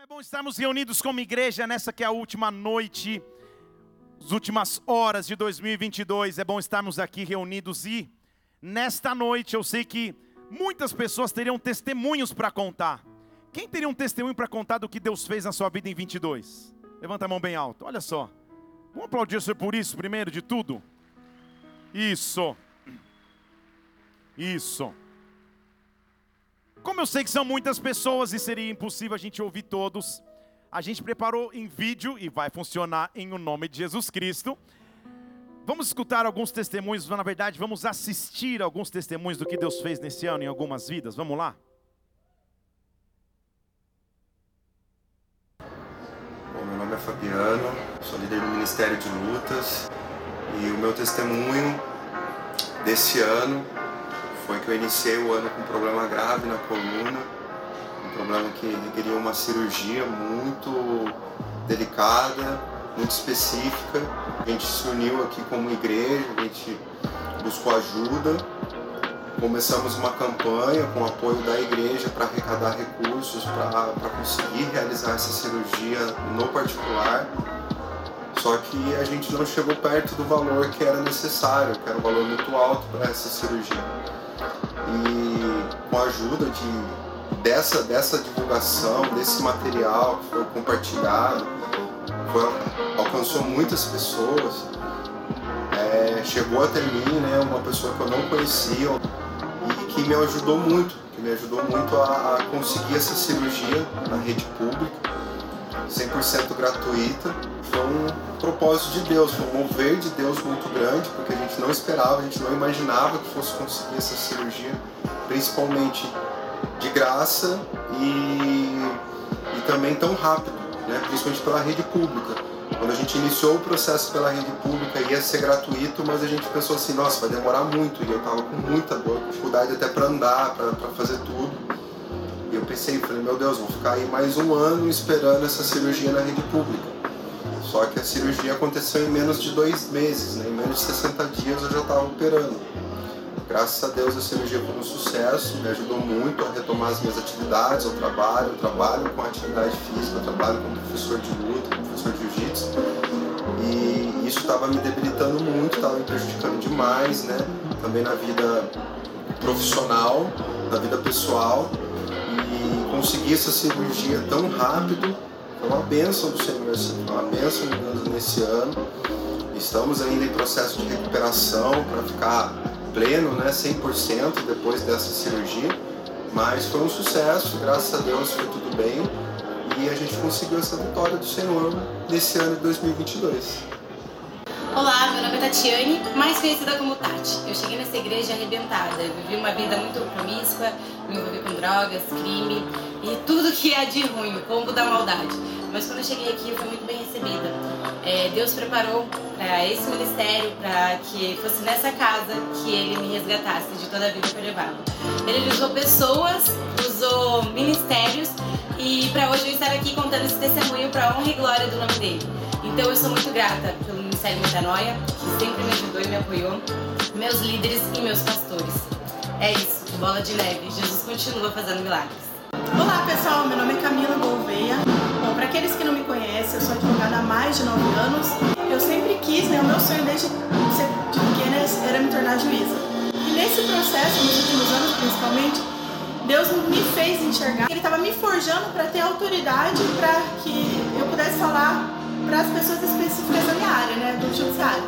Como é bom estarmos reunidos como igreja nessa que é a última noite, as últimas horas de 2022. É bom estarmos aqui reunidos e nesta noite eu sei que muitas pessoas teriam testemunhos para contar. Quem teria um testemunho para contar do que Deus fez na sua vida em 22? Levanta a mão bem alto. Olha só. Vamos aplaudir o Senhor por isso, primeiro de tudo. Isso. Isso. Como eu sei que são muitas pessoas e seria impossível a gente ouvir todos, a gente preparou em vídeo e vai funcionar em o nome de Jesus Cristo. Vamos escutar alguns testemunhos, na verdade, vamos assistir alguns testemunhos do que Deus fez nesse ano em algumas vidas. Vamos lá? Bom, meu nome é Fabiano, sou líder do Ministério de Lutas e o meu testemunho desse ano foi que eu iniciei o ano com um problema grave na coluna, um problema que requeria uma cirurgia muito delicada, muito específica. A gente se uniu aqui como igreja, a gente buscou ajuda. Começamos uma campanha com o apoio da igreja para arrecadar recursos para conseguir realizar essa cirurgia no particular. Só que a gente não chegou perto do valor que era necessário, que era um valor muito alto para essa cirurgia e com a ajuda de, dessa, dessa divulgação, desse material que foi compartilhado, alcançou muitas pessoas, é, chegou até mim né, uma pessoa que eu não conhecia e que me ajudou muito, que me ajudou muito a, a conseguir essa cirurgia na rede pública, 100% gratuita. Foi um propósito de Deus, foi um mover de Deus muito grande, porque a gente não esperava, a gente não imaginava que fosse conseguir essa cirurgia, principalmente de graça e, e também tão rápido, né? principalmente pela rede pública. Quando a gente iniciou o processo pela rede pública ia ser gratuito, mas a gente pensou assim, nossa, vai demorar muito, e eu tava com muita dor, dificuldade até para andar, para fazer tudo. E eu pensei, falei, meu Deus, vou ficar aí mais um ano esperando essa cirurgia na rede pública. Só que a cirurgia aconteceu em menos de dois meses, né? em menos de 60 dias eu já estava operando. Graças a Deus a cirurgia foi um sucesso, me ajudou muito a retomar as minhas atividades, o trabalho, eu trabalho com atividade física, eu trabalho como professor de luta, professor de jiu-jitsu. E isso estava me debilitando muito, estava me prejudicando demais, né? Também na vida profissional, na vida pessoal. Conseguir essa cirurgia tão rápido é uma bênção do Senhor, é uma bênção de Deus nesse ano. Estamos ainda em processo de recuperação para ficar pleno, né, 100% depois dessa cirurgia. Mas foi um sucesso, graças a Deus foi tudo bem e a gente conseguiu essa vitória do Senhor nesse ano de 2022. Olá, meu nome é Tatiane, mais conhecida como Tati. Eu cheguei nessa igreja arrebentada. Eu vivi uma vida muito promíscua, me envolvi com drogas, crime e tudo que é de ruim, o combo da maldade. Mas quando eu cheguei aqui, eu fui muito bem recebida. É, Deus preparou para esse ministério, para que fosse nessa casa que Ele me resgatasse de toda a vida que eu levava. Ele usou pessoas, usou ministérios e para hoje eu estar aqui contando esse testemunho para honra e glória do nome dele. Então eu sou muito grata pelo Ministério Metanoia, que sempre me ajudou e me apoiou, meus líderes e meus pastores. É isso, bola de neve. Jesus continua fazendo milagres. Olá pessoal, meu nome é Camila Gouveia. Bom, para aqueles que não me conhecem, eu sou advogada há mais de 9 anos. Eu sempre quis, né, o meu sonho desde ser de pequena era me tornar juíza. E nesse processo, nos últimos anos principalmente, Deus me fez enxergar. Ele estava me forjando para ter autoridade para que eu pudesse falar para as pessoas específicas da minha área, né, do judiciário.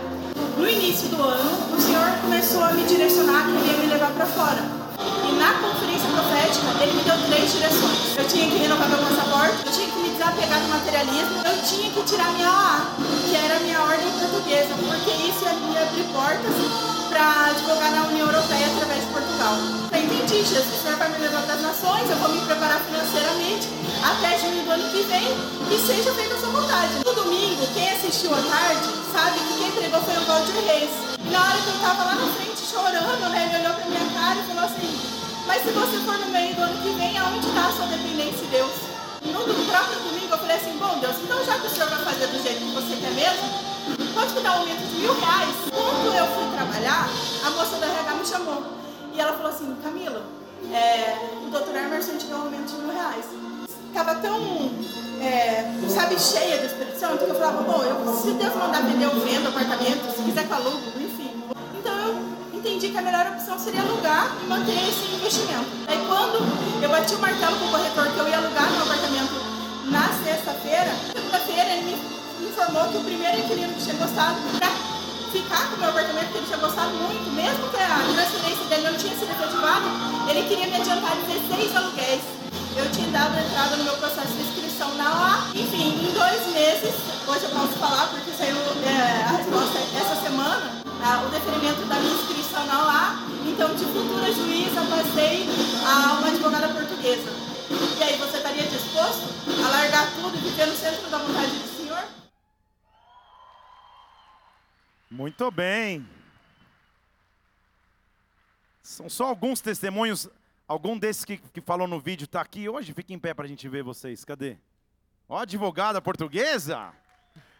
No início do ano, o Senhor começou a me direcionar, queria me levar para fora e na conferência profética, ele me deu três direções. Eu tinha que renovar meu passaporte, eu tinha que me desapegar do materialismo, eu tinha que tirar minha OA, que era a minha ordem portuguesa, porque isso ia me abrir portas para advogar na União Europeia através de Portugal. Eu entendi, Jesus, o Senhor vai me levar para as nações, eu vou me preparar financeiramente até junho do ano que vem e seja feita a sua vontade. No domingo, quem assistiu à tarde sabe que quem pregou foi o Valdir Reis. E na hora que eu estava lá na frente chorando, né, ele olhou para minha cara e falou assim: Mas se você for no meio do ano que vem, aonde está a sua dependência de Deus? No próprio domingo eu falei assim: Bom, Deus, então já que o Senhor vai fazer do jeito que você quer mesmo, pode me dar um aumento de mil reais? Quando eu fui trabalhar, a moça da RH me chamou e ela falou assim: Camila, é, o doutor Emerson te deu um aumento de mil reais. Tava tão sabe, cheia Espírito Santo, que eu falava, bom, eu, se Deus mandar vender, eu vendo apartamento, se quiser eu entendi que a melhor opção seria alugar e manter esse investimento. Aí quando eu bati o martelo com o corretor que eu ia alugar meu apartamento na sexta-feira, segunda-feira ele me informou que o primeiro inquilino que tinha gostado, pra ficar com o meu apartamento, que ele tinha gostado muito, mesmo que a transferência dele não tinha sido efetivada, ele queria me adiantar 16 aluguéis. Eu tinha dado entrada no meu processo de inscrição na OA. Enfim, em dois meses, hoje eu posso falar porque saiu é, a resposta essa semana, o deferimento da minha inscrição na OA. Então, de futura juíza, passei a uma advogada portuguesa. E aí, você estaria disposto a largar tudo e viver no centro da vontade do Senhor? Muito bem. São só alguns testemunhos. Algum desses que, que falou no vídeo está aqui hoje? Fica em pé para a gente ver vocês. Cadê? Ó, advogada portuguesa.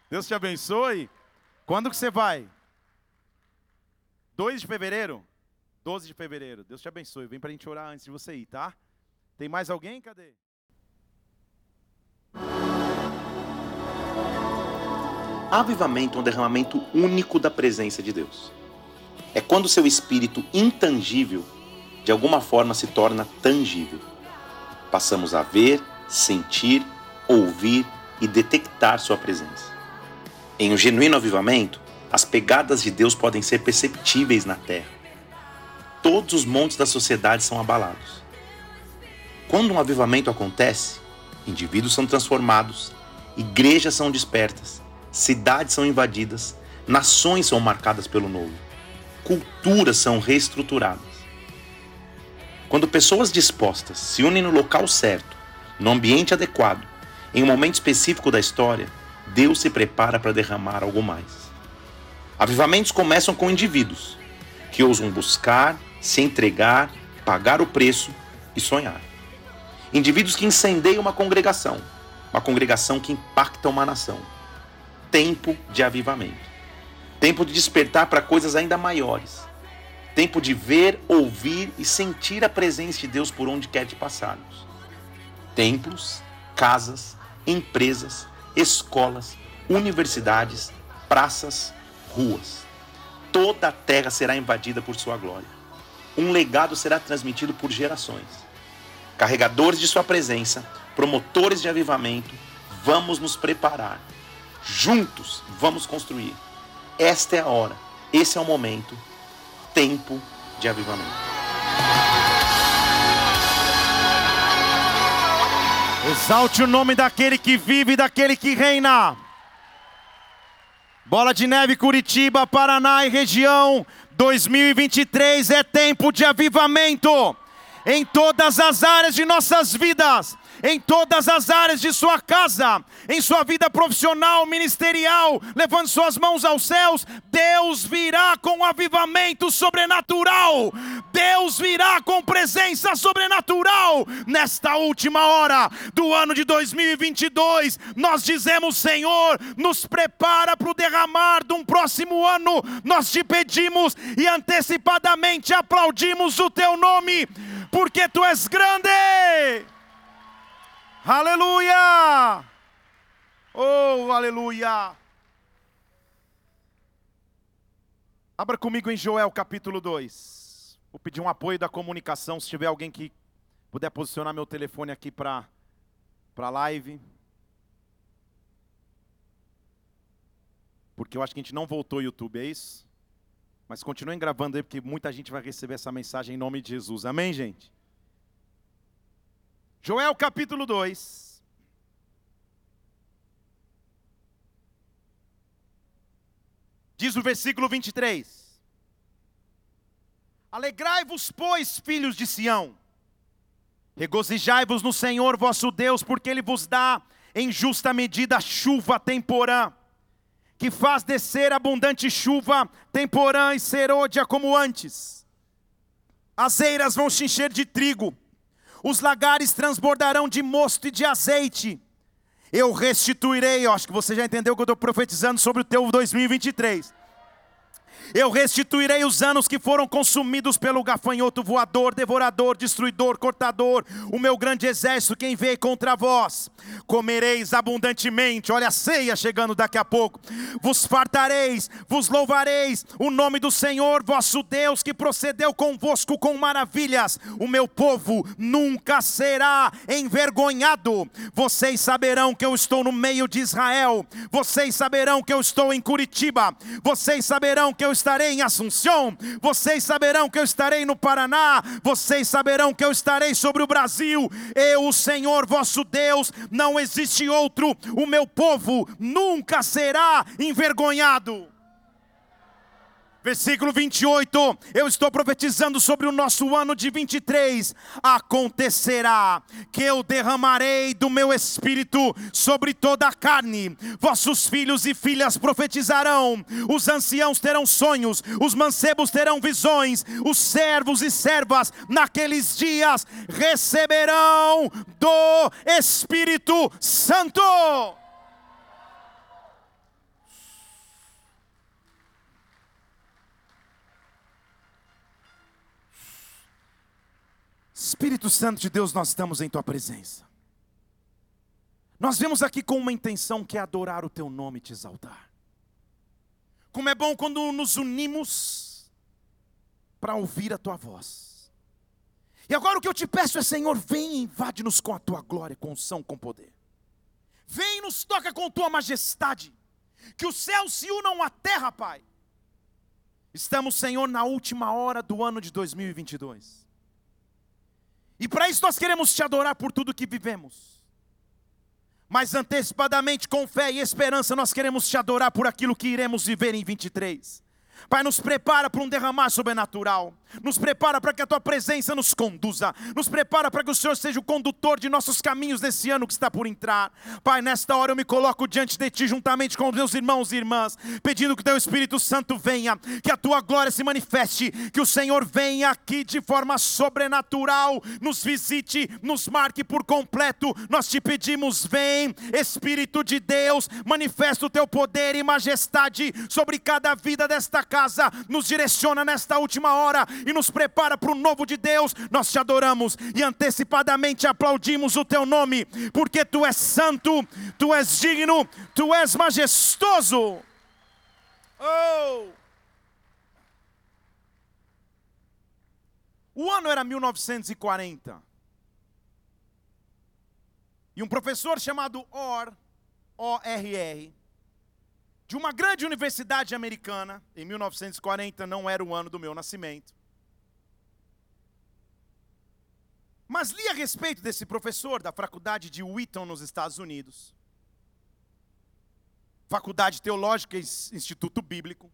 Deus te abençoe. Quando que você vai? 2 de fevereiro? 12 de fevereiro. Deus te abençoe. Vem para a gente orar antes de você ir, tá? Tem mais alguém? Cadê? Avivamento é um derramamento único da presença de Deus. É quando seu espírito intangível, de alguma forma, se torna tangível. Passamos a ver, sentir, ouvir e detectar sua presença. Em um genuíno avivamento, as pegadas de Deus podem ser perceptíveis na terra. Todos os montes da sociedade são abalados. Quando um avivamento acontece, indivíduos são transformados, igrejas são despertas, cidades são invadidas, nações são marcadas pelo novo, culturas são reestruturadas. Quando pessoas dispostas se unem no local certo, no ambiente adequado, em um momento específico da história, Deus se prepara para derramar algo mais. Avivamentos começam com indivíduos que ousam buscar, se entregar, pagar o preço e sonhar. Indivíduos que incendeiam uma congregação, uma congregação que impacta uma nação. Tempo de avivamento. Tempo de despertar para coisas ainda maiores. Tempo de ver, ouvir e sentir a presença de Deus por onde quer que passarmos. Templos, casas, empresas, escolas, universidades, praças, ruas. Toda a terra será invadida por sua glória. Um legado será transmitido por gerações. Carregadores de sua presença, promotores de avivamento, vamos nos preparar. Juntos vamos construir. Esta é a hora, esse é o momento, tempo de avivamento. Exalte o nome daquele que vive e daquele que reina. Bola de Neve, Curitiba, Paraná e região. 2023 é tempo de avivamento em todas as áreas de nossas vidas em todas as áreas de sua casa, em sua vida profissional, ministerial, levando suas mãos aos céus, Deus virá com avivamento sobrenatural. Deus virá com presença sobrenatural nesta última hora do ano de 2022. Nós dizemos, Senhor, nos prepara para o derramar de um próximo ano. Nós te pedimos e antecipadamente aplaudimos o teu nome, porque tu és grande. Aleluia! Oh, aleluia! Abra comigo em Joel capítulo 2. Vou pedir um apoio da comunicação, se tiver alguém que puder posicionar meu telefone aqui para para live. Porque eu acho que a gente não voltou ao YouTube, é isso? Mas continuem gravando aí, porque muita gente vai receber essa mensagem em nome de Jesus. Amém, gente? Joel capítulo 2. Diz o versículo 23. Alegrai-vos, pois, filhos de Sião, regozijai-vos no Senhor vosso Deus, porque Ele vos dá em justa medida chuva temporã, que faz descer abundante chuva temporã e serôdia como antes. As eiras vão se encher de trigo, os lagares transbordarão de mosto e de azeite. Eu restituirei, eu acho que você já entendeu que eu estou profetizando sobre o teu 2023. Eu restituirei os anos que foram consumidos pelo gafanhoto voador, devorador, destruidor, cortador, o meu grande exército, quem veio contra vós. Comereis abundantemente, olha a ceia chegando daqui a pouco. Vos fartareis, vos louvareis o nome do Senhor, vosso Deus, que procedeu convosco com maravilhas. O meu povo nunca será envergonhado. Vocês saberão que eu estou no meio de Israel. Vocês saberão que eu estou em Curitiba. Vocês saberão que eu estarei em Assunção, vocês saberão que eu estarei no Paraná, vocês saberão que eu estarei sobre o Brasil. Eu, o Senhor vosso Deus, não existe outro, o meu povo nunca será envergonhado. Versículo 28, eu estou profetizando sobre o nosso ano de 23. Acontecerá que eu derramarei do meu espírito sobre toda a carne. Vossos filhos e filhas profetizarão, os anciãos terão sonhos, os mancebos terão visões, os servos e servas naqueles dias receberão do Espírito Santo. Espírito Santo de Deus, nós estamos em tua presença. Nós vemos aqui com uma intenção que é adorar o teu nome e te exaltar. Como é bom quando nos unimos para ouvir a tua voz. E agora o que eu te peço é, Senhor, vem e invade-nos com a tua glória, com unção, com poder. Vem e nos toca com tua majestade. Que os céus se unam à terra, Pai. Estamos, Senhor, na última hora do ano de 2022. E para isso nós queremos te adorar por tudo que vivemos. Mas antecipadamente, com fé e esperança, nós queremos te adorar por aquilo que iremos viver em 23. Pai, nos prepara para um derramar sobrenatural. Nos prepara para que a tua presença nos conduza. Nos prepara para que o Senhor seja o condutor de nossos caminhos nesse ano que está por entrar. Pai, nesta hora eu me coloco diante de ti, juntamente com os meus irmãos e irmãs, pedindo que teu Espírito Santo venha, que a tua glória se manifeste, que o Senhor venha aqui de forma sobrenatural, nos visite, nos marque por completo. Nós te pedimos, vem, Espírito de Deus, manifesta o teu poder e majestade sobre cada vida desta casa, nos direciona nesta última hora e nos prepara para o novo de Deus. Nós te adoramos e antecipadamente aplaudimos o teu nome, porque tu és santo, tu és digno, tu és majestoso. Oh! O ano era 1940. E um professor chamado Orr, O-R-R, de uma grande universidade americana, em 1940 não era o ano do meu nascimento. Mas li a respeito desse professor da faculdade de Wheaton, nos Estados Unidos. Faculdade Teológica e Instituto Bíblico.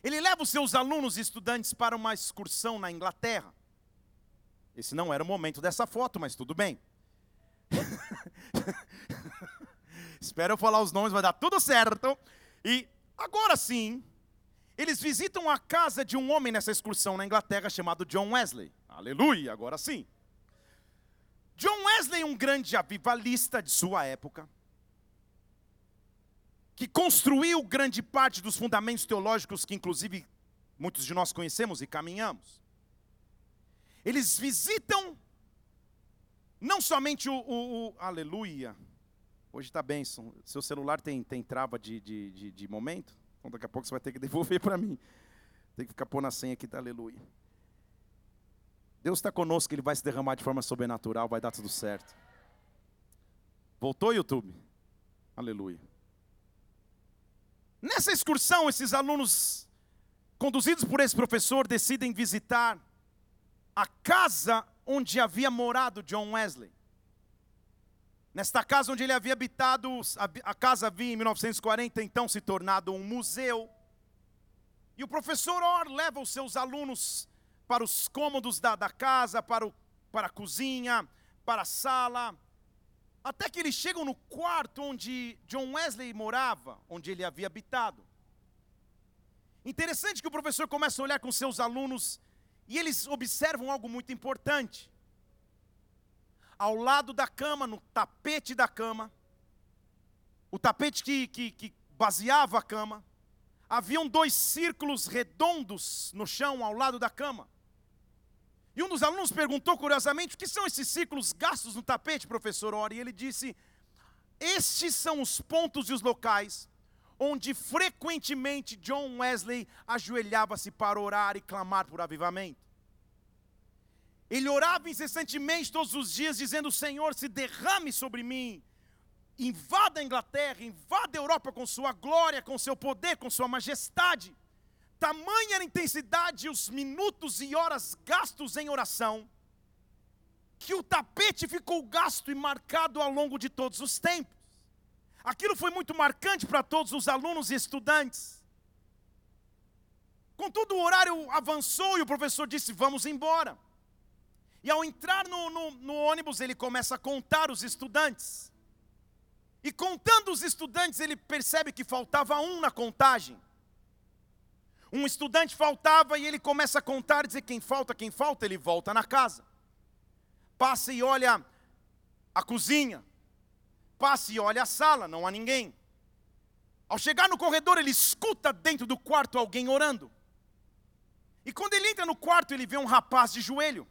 Ele leva os seus alunos e estudantes para uma excursão na Inglaterra. Esse não era o momento dessa foto, mas tudo bem. Espero eu falar os nomes, vai dar tudo certo. E agora sim, eles visitam a casa de um homem nessa excursão na Inglaterra chamado John Wesley. Aleluia, agora sim. John Wesley, um grande avivalista de sua época, que construiu grande parte dos fundamentos teológicos que, inclusive, muitos de nós conhecemos e caminhamos. Eles visitam não somente o, o, o aleluia, hoje está bem, seu celular tem, tem trava de, de, de, de momento, então daqui a pouco você vai ter que devolver para mim. Tem que ficar pondo a senha aqui, tá, aleluia. Deus está conosco, Ele vai se derramar de forma sobrenatural, vai dar tudo certo. Voltou, YouTube? Aleluia. Nessa excursão, esses alunos, conduzidos por esse professor, decidem visitar a casa onde havia morado John Wesley. Nesta casa onde ele havia habitado, a casa havia em 1940 então se tornado um museu. E o professor Orr leva os seus alunos para os cômodos da, da casa, para, o, para a cozinha, para a sala, até que eles chegam no quarto onde John Wesley morava, onde ele havia habitado. Interessante que o professor começa a olhar com seus alunos e eles observam algo muito importante. Ao lado da cama, no tapete da cama, o tapete que, que, que baseava a cama, haviam dois círculos redondos no chão ao lado da cama. E um dos alunos perguntou curiosamente: o que são esses círculos gastos no tapete, professor Ori? E ele disse: estes são os pontos e os locais onde frequentemente John Wesley ajoelhava-se para orar e clamar por avivamento. Ele orava incessantemente todos os dias, dizendo: Senhor, se derrame sobre mim, invada a Inglaterra, invada a Europa com sua glória, com seu poder, com sua majestade. Tamanha era a intensidade, os minutos e horas gastos em oração, que o tapete ficou gasto e marcado ao longo de todos os tempos. Aquilo foi muito marcante para todos os alunos e estudantes. Contudo, o horário avançou e o professor disse: Vamos embora. E ao entrar no, no, no, ônibus, ele começa a contar os estudantes. E contando os estudantes, ele percebe que faltava um na contagem. Um estudante faltava e ele começa a contar dizer: quem falta, quem falta, ele volta na casa. Passa e olha a cozinha. Passa e olha a sala, não há ninguém. Ao chegar no corredor, ele escuta dentro do quarto alguém orando. E quando ele entra no quarto, ele vê um rapaz de joelho.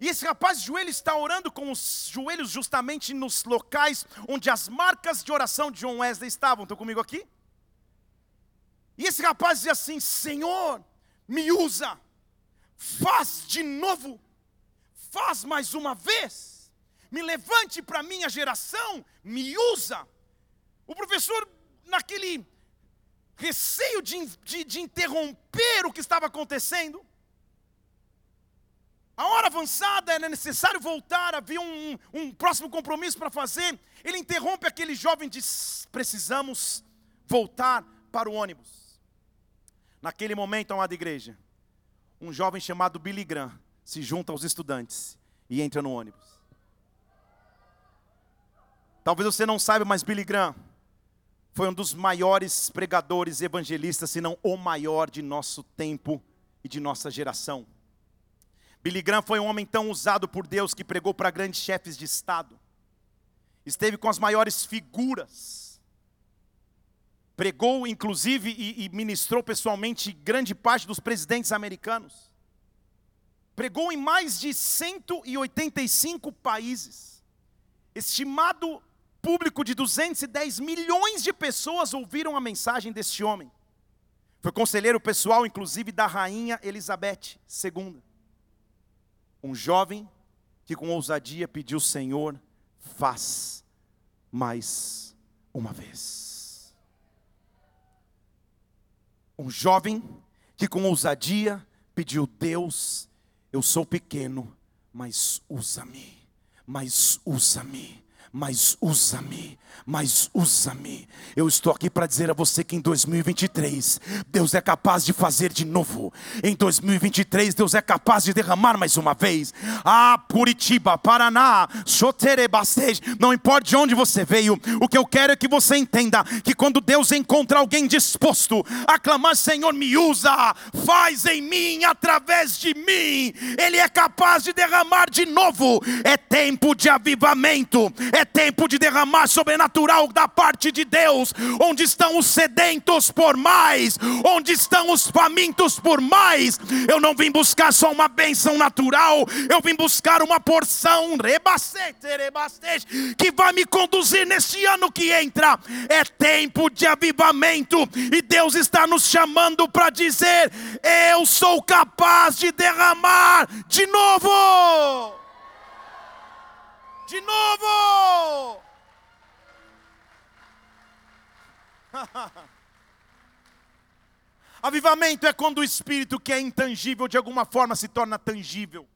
E esse rapaz de joelho está orando com os joelhos justamente nos locais onde as marcas de oração de John Wesley estavam. Estão comigo aqui? E esse rapaz diz assim: Senhor, me usa, faz de novo, faz mais uma vez, me levante para a minha geração, me usa. O professor, naquele receio de, de, de interromper o que estava acontecendo, a hora avançada era necessário voltar, havia um, um próximo compromisso para fazer. Ele interrompe aquele jovem e diz: Precisamos voltar para o ônibus. Naquele momento, amada igreja, um jovem chamado Billy Graham se junta aos estudantes e entra no ônibus. Talvez você não saiba, mas Billy Graham foi um dos maiores pregadores evangelistas, se não o maior de nosso tempo e de nossa geração. Billy Graham foi um homem tão usado por Deus que pregou para grandes chefes de Estado, esteve com as maiores figuras, pregou inclusive e, e ministrou pessoalmente grande parte dos presidentes americanos, pregou em mais de 185 países, estimado público de 210 milhões de pessoas ouviram a mensagem deste homem. Foi conselheiro pessoal, inclusive, da rainha Elizabeth II um jovem que com ousadia pediu: Senhor, faz mais uma vez. Um jovem que com ousadia pediu: Deus, eu sou pequeno, mas usa-me, mas usa-me mas usa-me, mas usa-me. Eu estou aqui para dizer a você que em 2023 Deus é capaz de fazer de novo. Em 2023 Deus é capaz de derramar mais uma vez. Ah, Curitiba, Paraná, Choterebastej, não importa de onde você veio, o que eu quero é que você entenda que quando Deus encontra alguém disposto a clamar, Senhor, me usa, faz em mim, através de mim, Ele é capaz de derramar de novo. É tempo de avivamento, é tempo de derramar sobrenatural da parte de Deus. Onde estão os sedentos por mais? Onde estão os famintos por mais? Eu não vim buscar só uma bênção natural, eu vim buscar uma porção que vai me conduzir neste ano que entra. É tempo de avivamento e Deus está nos chamando para dizer: Eu sou capaz de derramar de novo. De novo! Avivamento é quando o espírito que é intangível de alguma forma se torna tangível.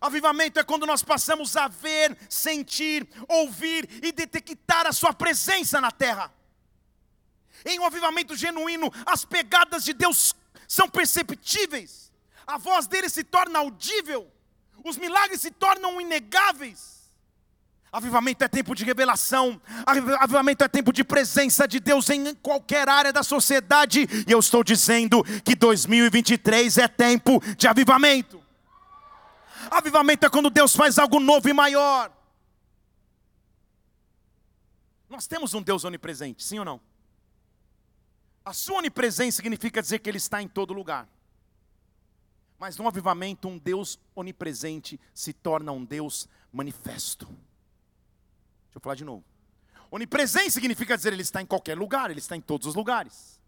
Avivamento é quando nós passamos a ver, sentir, ouvir e detectar a sua presença na terra. Em um avivamento genuíno, as pegadas de Deus são perceptíveis, a voz dele se torna audível, os milagres se tornam inegáveis. Avivamento é tempo de revelação, avivamento é tempo de presença de Deus em qualquer área da sociedade, e eu estou dizendo que 2023 é tempo de avivamento. Avivamento é quando Deus faz algo novo e maior. Nós temos um Deus onipresente, sim ou não? A sua onipresença significa dizer que Ele está em todo lugar. Mas no avivamento, um Deus onipresente se torna um Deus manifesto. Eu falar de novo. Onipresença significa dizer ele está em qualquer lugar, ele está em todos os lugares.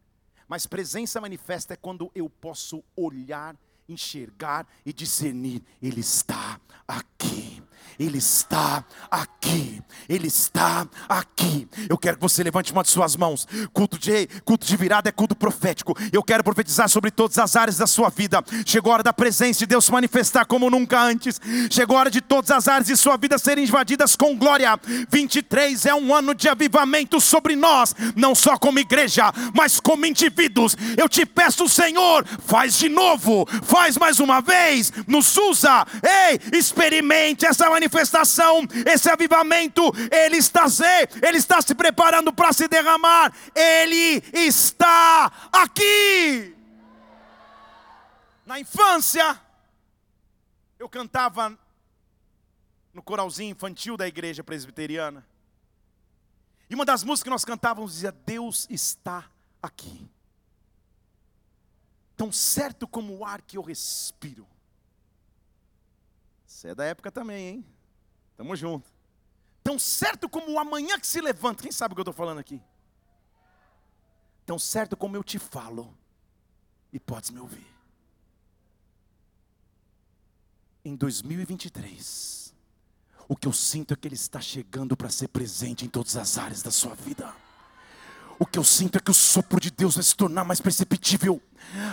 Mas presença manifesta é quando eu posso olhar, enxergar e discernir, ele está aqui. Ele está aqui. Ele está aqui. Eu quero que você levante uma de suas mãos. Culto de, culto de virada é culto profético. Eu quero profetizar sobre todas as áreas da sua vida. Chegou a hora da presença de Deus se manifestar como nunca antes. Chegou a hora de todas as áreas de sua vida serem invadidas com glória. 23 é um ano de avivamento sobre nós, não só como igreja, mas como indivíduos. Eu te peço, Senhor, faz de novo, faz mais uma vez, nos usa. Ei, experimente essa manifestação manifestação, esse avivamento, ele está ele está se preparando para se derramar. Ele está aqui. Na infância, eu cantava no coralzinho infantil da igreja presbiteriana. E uma das músicas que nós cantávamos dizia: Deus está aqui. Tão certo como o ar que eu respiro. Você é da época também, hein? Tamo junto. Tão certo como o amanhã que se levanta. Quem sabe o que eu estou falando aqui? Tão certo como eu te falo. E podes me ouvir. Em 2023, o que eu sinto é que Ele está chegando para ser presente em todas as áreas da sua vida. O que eu sinto é que o sopro de Deus vai se tornar mais perceptível.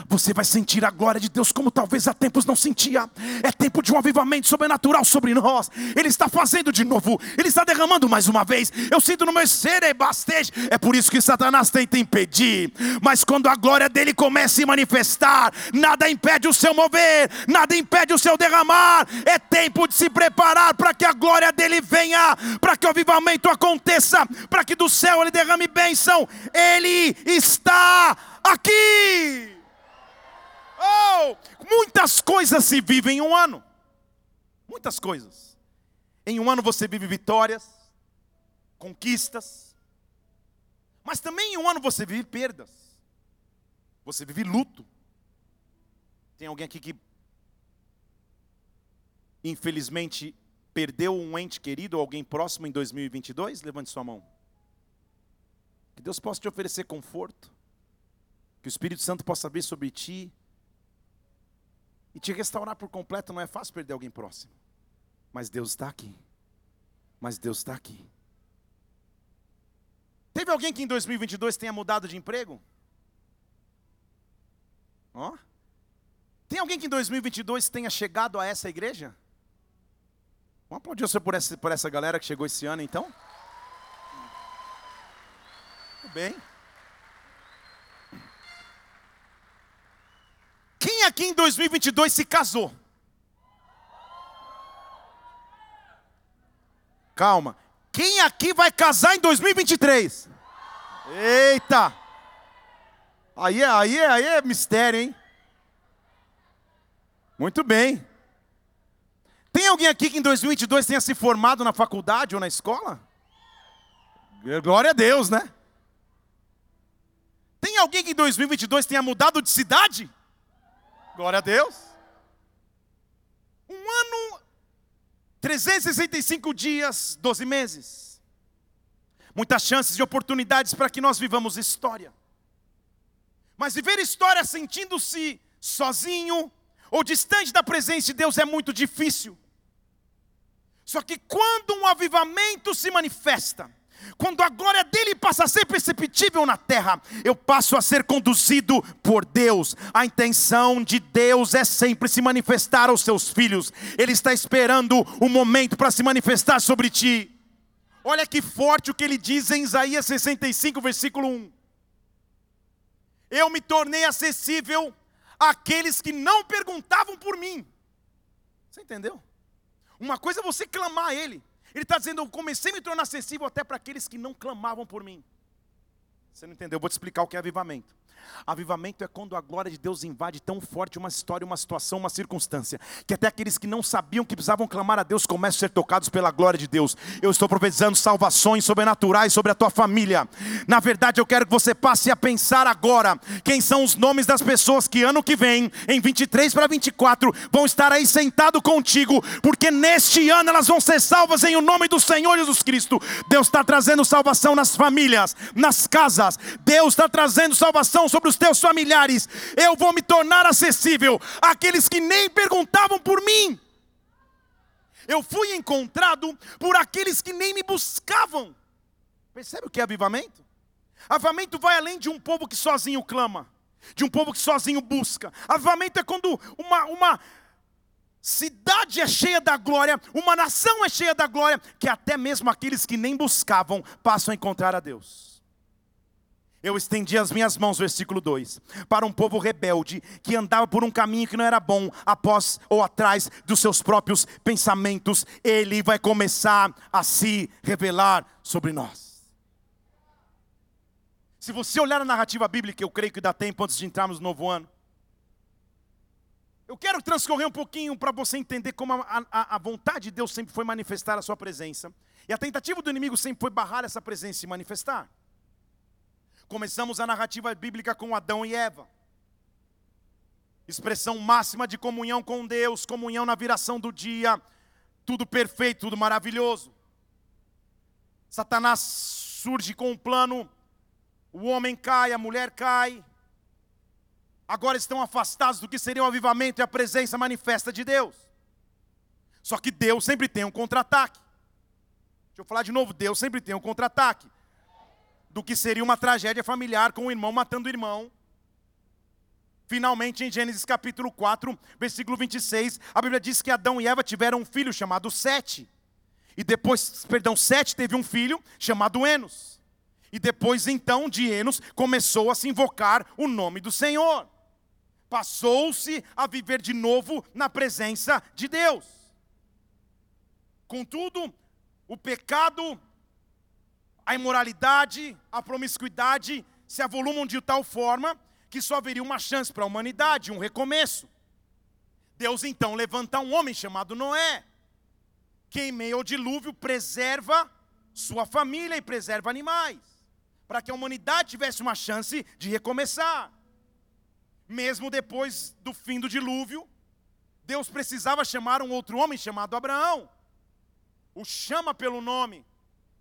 Você vai sentir a glória de Deus como talvez há tempos não sentia. É tempo de um avivamento sobrenatural sobre nós. Ele está fazendo de novo. Ele está derramando mais uma vez. Eu sinto no meu ser e bastante. É por isso que Satanás tenta impedir. Mas quando a glória dele começa a se manifestar, nada impede o seu mover, nada impede o seu derramar. É tempo de se preparar para que a glória dele venha, para que o avivamento aconteça, para que do céu ele derrame bênção. Ele está aqui. Oh, muitas coisas se vivem em um ano. Muitas coisas. Em um ano você vive vitórias, conquistas. Mas também em um ano você vive perdas. Você vive luto. Tem alguém aqui que infelizmente perdeu um ente querido ou alguém próximo em 2022? Levante sua mão. Que Deus possa te oferecer conforto. Que o Espírito Santo possa vir sobre ti e te restaurar por completo não é fácil perder alguém próximo. Mas Deus está aqui. Mas Deus está aqui. Teve alguém que em 2022 tenha mudado de emprego? Ó. Oh. Tem alguém que em 2022 tenha chegado a essa igreja? Vamos aplaudir Senhor por essa, por essa galera que chegou esse ano, então? Tudo bem. Aqui em 2022 se casou? Calma. Quem aqui vai casar em 2023? Eita! Aí é, aí é, aí é mistério, hein? Muito bem. Tem alguém aqui que em 2022 tenha se formado na faculdade ou na escola? Glória a Deus, né? Tem alguém que em 2022 tenha mudado de cidade? Glória a Deus. Um ano, 365 dias, 12 meses. Muitas chances e oportunidades para que nós vivamos história. Mas viver história sentindo-se sozinho ou distante da presença de Deus é muito difícil. Só que quando um avivamento se manifesta, quando a glória dele passa a ser perceptível na terra, eu passo a ser conduzido por Deus. A intenção de Deus é sempre se manifestar aos seus filhos. Ele está esperando o momento para se manifestar sobre ti. Olha que forte o que ele diz em Isaías 65, versículo 1. Eu me tornei acessível àqueles que não perguntavam por mim. Você entendeu? Uma coisa é você clamar a Ele, ele está dizendo: Eu comecei a me tornar acessível até para aqueles que não clamavam por mim. Você não entendeu? Eu vou te explicar o que é avivamento. Avivamento é quando a glória de Deus invade tão forte uma história, uma situação, uma circunstância, que até aqueles que não sabiam que precisavam clamar a Deus começam a ser tocados pela glória de Deus. Eu estou profetizando salvações sobrenaturais sobre a tua família. Na verdade, eu quero que você passe a pensar agora quem são os nomes das pessoas que ano que vem, em 23 para 24, vão estar aí sentado contigo, porque neste ano elas vão ser salvas em o nome do Senhor Jesus Cristo. Deus está trazendo salvação nas famílias, nas casas. Deus está trazendo salvação sobre os teus familiares. Eu vou me tornar acessível àqueles que nem perguntavam por mim. Eu fui encontrado por aqueles que nem me buscavam. Percebe o que é avivamento? Avivamento vai além de um povo que sozinho clama, de um povo que sozinho busca. Avivamento é quando uma, uma cidade é cheia da glória, uma nação é cheia da glória, que até mesmo aqueles que nem buscavam passam a encontrar a Deus. Eu estendi as minhas mãos, versículo 2, para um povo rebelde que andava por um caminho que não era bom, após ou atrás dos seus próprios pensamentos, ele vai começar a se revelar sobre nós. Se você olhar a narrativa bíblica, eu creio que dá tempo antes de entrarmos no novo ano. Eu quero transcorrer um pouquinho para você entender como a, a, a, vontade de Deus sempre foi manifestar a sua presença. E a tentativa do inimigo sempre foi barrar essa presença e manifestar. Começamos a narrativa bíblica com Adão e Eva. Expressão máxima de comunhão com Deus, comunhão na viração do dia, tudo perfeito, tudo maravilhoso. Satanás surge com um plano, o homem cai, a mulher cai. Agora estão afastados do que seria o avivamento e a presença manifesta de Deus. Só que Deus sempre tem um contra-ataque. Deixa eu falar de novo, Deus sempre tem um contra-ataque do que seria uma tragédia familiar com o irmão matando o irmão. Finalmente, em Gênesis capítulo 4, versículo 26, a Bíblia diz que Adão e Eva tiveram um filho chamado Sete. E depois, perdão, Sete teve um filho chamado Enos. E depois, então, de Enos, começou a se invocar o nome do Senhor. Passou-se a viver de novo na presença de Deus. Contudo, o pecado a imoralidade, a promiscuidade se avolumam de tal forma que só haveria uma chance para a humanidade, um recomeço. Deus então levanta um homem chamado Noé, que em meio ao dilúvio preserva sua família e preserva animais, para que a humanidade tivesse uma chance de recomeçar. Mesmo depois do fim do dilúvio, Deus precisava chamar um outro homem chamado Abraão. O chama pelo nome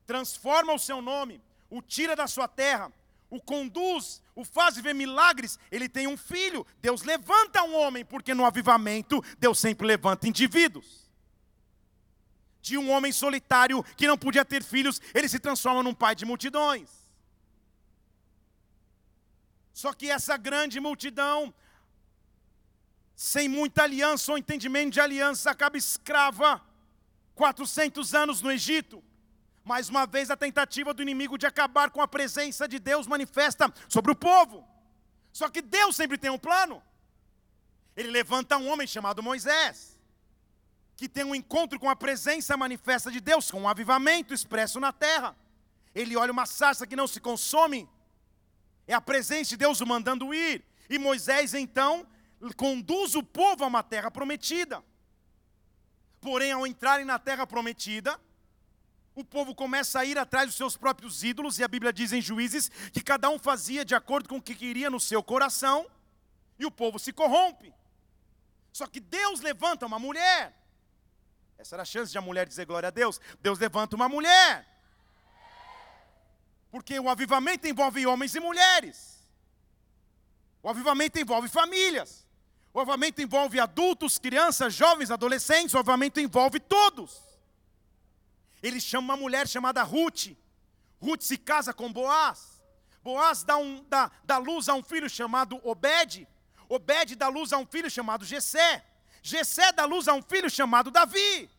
transforma o seu nome, o tira da sua terra, o conduz, o faz viver milagres. Ele tem um filho. Deus levanta um homem, porque no avivamento Deus sempre levanta indivíduos. De um homem solitário que não podia ter filhos, ele se transforma num pai de multidões. Só que essa grande multidão, sem muita aliança ou entendimento de aliança, acaba escrava 400 anos no Egito mais uma vez a tentativa do inimigo de acabar com a presença de Deus manifesta sobre o povo. Só que Deus sempre tem um plano. Ele levanta um homem chamado Moisés, que tem um encontro com a presença manifesta de Deus, com um avivamento expresso na terra. Ele olha uma sarça que não se consome, é a presença de Deus o mandando ir. E Moisés então conduz o povo a uma terra prometida. Porém, ao entrarem na terra prometida, o povo começa a ir atrás dos seus próprios ídolos, e a Bíblia diz em Juízes que cada um fazia de acordo com o que queria no seu coração, e o povo se corrompe. Só que Deus levanta uma mulher. Essa era a chance de a mulher dizer glória a Deus. Deus levanta uma mulher. Porque o avivamento envolve homens e mulheres. O avivamento envolve famílias. O avivamento envolve adultos, crianças, jovens, adolescentes. O avivamento envolve todos ele chama uma mulher chamada Ruth. Ruth se casa com Boaz. Boaz dá, um, dá, dá luz a um filho chamado Obed. Obed dá luz a um filho chamado Gesé. Gesé dá luz a um filho chamado Davi.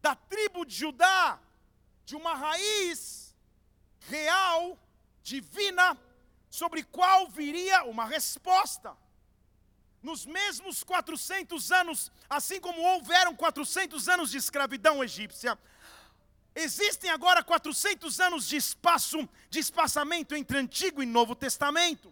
Da tribo de Judá, de uma raiz real, divina, sobre qual viria uma resposta nos mesmos 400 anos, assim como houveram 400 anos de escravidão egípcia, Existem agora 400 anos de espaço, de espaçamento entre Antigo e Novo Testamento.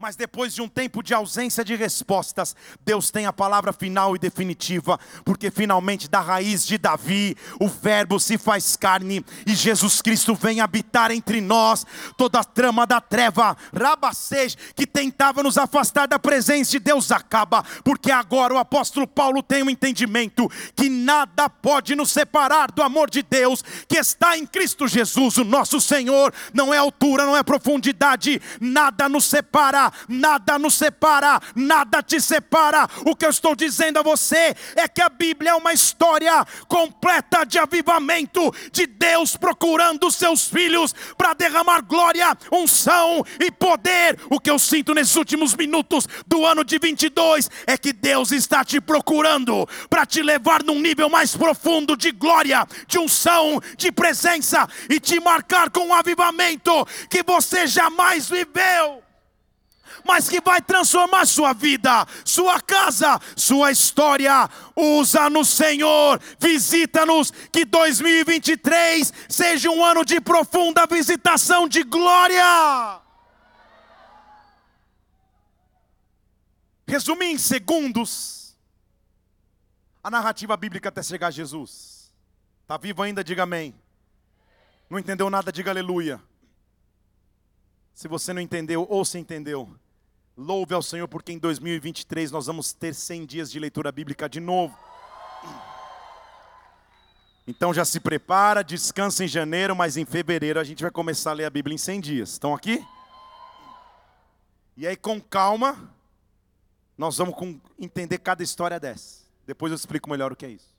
Mas depois de um tempo de ausência de respostas, Deus tem a palavra final e definitiva, porque finalmente da raiz de Davi, o Verbo se faz carne e Jesus Cristo vem habitar entre nós. Toda a trama da treva, rabacej, que tentava nos afastar da presença de Deus, acaba, porque agora o apóstolo Paulo tem um entendimento que nada pode nos separar do amor de Deus que está em Cristo Jesus, o nosso Senhor. Não é altura, não é profundidade, nada nos separa nada nos separa, nada te separa. O que eu estou dizendo a você é que a Bíblia é uma história completa de avivamento, de Deus procurando seus filhos para derramar glória, unção e poder. O que eu sinto nesses últimos minutos do ano de 22 é que Deus está te procurando para te levar num nível mais profundo de glória, de unção, de presença e te marcar com um avivamento que você jamais viveu mas que vai transformar sua vida, sua casa, sua história. Usa-nos, Senhor, visita-nos, que 2023 seja um ano de profunda visitação de glória. Resumir em segundos a narrativa bíblica até chegar a Jesus. Está vivo ainda? Diga amém. Não entendeu nada? Diga aleluia. Se você não entendeu ou se entendeu, Louve ao Senhor, porque em 2023 nós vamos ter 100 dias de leitura bíblica de novo. Então já se prepara, descansa em janeiro, mas em fevereiro a gente vai começar a ler a Bíblia em 100 dias. Estão aqui? E aí, com calma, nós vamos entender cada história dessa. Depois eu explico melhor o que é isso.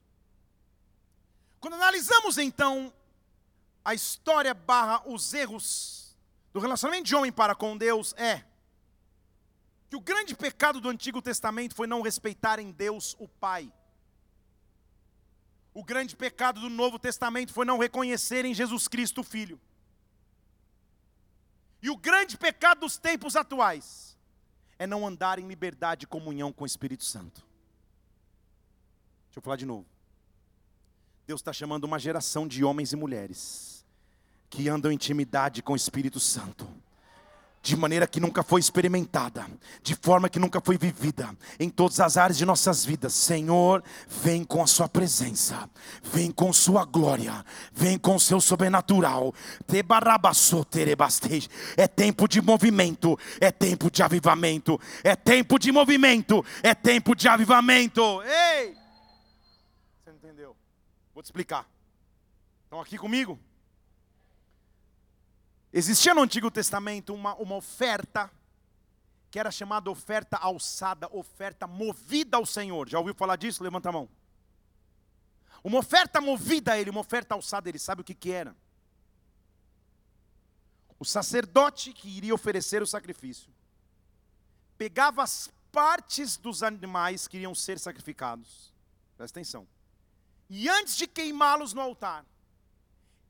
Quando analisamos então a história barra os erros do relacionamento de homem para com Deus, é que o grande pecado do Antigo Testamento foi não respeitar em Deus o Pai. O grande pecado do Novo Testamento foi não reconhecer em Jesus Cristo o Filho. E o grande pecado dos tempos atuais é não andar em liberdade e comunhão com o Espírito Santo. Deixa eu falar de novo. Deus está chamando uma geração de homens e mulheres que andam em intimidade com o Espírito Santo de maneira que nunca foi experimentada, de forma que nunca foi vivida, em todas as áreas de nossas vidas. Senhor, vem com a Sua presença, vem com Sua glória, vem com o Seu sobrenatural. É tempo de movimento, é tempo de avivamento, é tempo de movimento, é tempo de avivamento. Ei! Você não entendeu? Vou te explicar. Estão aqui comigo? Existia no Antigo Testamento uma, uma oferta que era chamada oferta alçada, oferta movida ao Senhor. Já ouviu falar disso? Levanta a mão. Uma oferta movida a Ele, uma oferta alçada, Ele sabe o que, que era. O sacerdote que iria oferecer o sacrifício pegava as partes dos animais que iriam ser sacrificados. Presta atenção. E antes de queimá-los no altar,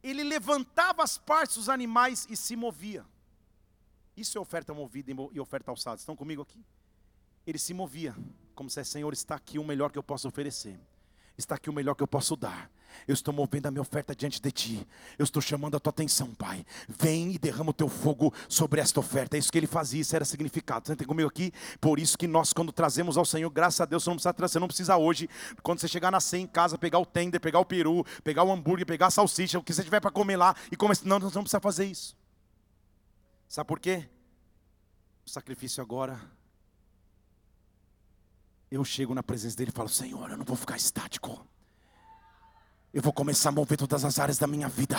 ele levantava as partes dos animais e se movia. Isso é oferta movida e oferta alçada. Estão comigo aqui? Ele se movia, como se, Senhor, está aqui o melhor que eu posso oferecer está aqui o melhor que eu posso dar. Eu estou movendo a minha oferta diante de ti. Eu estou chamando a tua atenção, Pai. Vem e derrama o teu fogo sobre esta oferta. É isso que ele fazia, isso era significado. Você tem comigo aqui? Por isso que nós, quando trazemos ao Senhor, graças a Deus, você não precisa trazer, você não precisa hoje. Quando você chegar na ceia em casa, pegar o tender, pegar o peru, pegar o hambúrguer, pegar a salsicha, o que você tiver para comer lá e comer. Não, nós não precisa fazer isso. Sabe por quê? O sacrifício agora eu chego na presença dele e falo: Senhor, eu não vou ficar estático. Eu vou começar a mover todas as áreas da minha vida.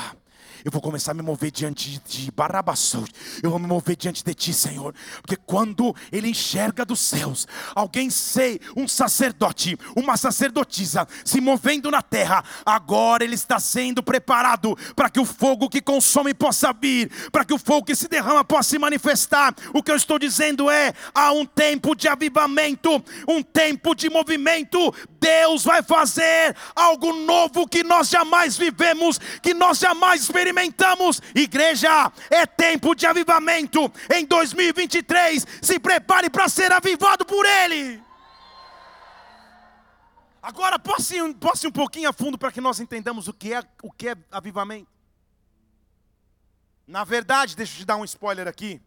Eu vou começar a me mover diante de Barabassou. Eu vou me mover diante de ti, Senhor. Porque quando ele enxerga dos céus, alguém sei, um sacerdote, uma sacerdotisa se movendo na terra, agora ele está sendo preparado para que o fogo que consome possa vir, para que o fogo que se derrama possa se manifestar. O que eu estou dizendo é: há um tempo de avivamento, um tempo de movimento. Deus vai fazer algo novo que nós jamais vivemos, que nós jamais experimentamos. Igreja, é tempo de avivamento. Em 2023, se prepare para ser avivado por Ele. Agora, posso ir, posso ir um pouquinho a fundo para que nós entendamos o que, é, o que é avivamento? Na verdade, deixa eu te dar um spoiler aqui.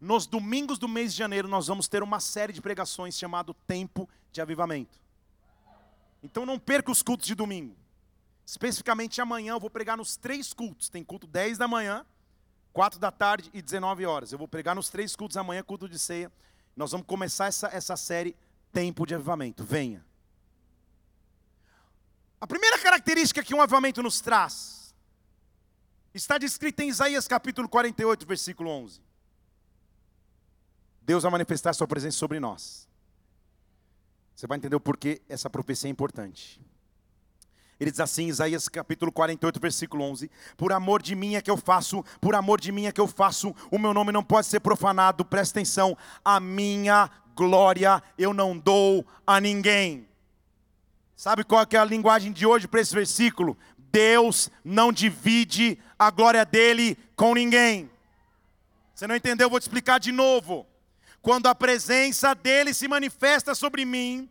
Nos domingos do mês de janeiro, nós vamos ter uma série de pregações chamado Tempo de Avivamento. Então não perca os cultos de domingo. Especificamente amanhã eu vou pregar nos três cultos. Tem culto 10 da manhã, 4 da tarde e 19 horas. Eu vou pregar nos três cultos amanhã, culto de ceia. Nós vamos começar essa, essa série Tempo de Avivamento. Venha. A primeira característica que um avivamento nos traz está descrita em Isaías capítulo 48, versículo 11. Deus vai manifestar sua presença sobre nós. Você vai entender o porquê essa profecia é importante. Ele diz assim, Isaías capítulo 48, versículo 11: Por amor de mim é que eu faço, por amor de mim é que eu faço, o meu nome não pode ser profanado, presta atenção, a minha glória eu não dou a ninguém. Sabe qual é a linguagem de hoje para esse versículo? Deus não divide a glória dele com ninguém. Você não entendeu? Eu vou te explicar de novo. Quando a presença dele se manifesta sobre mim,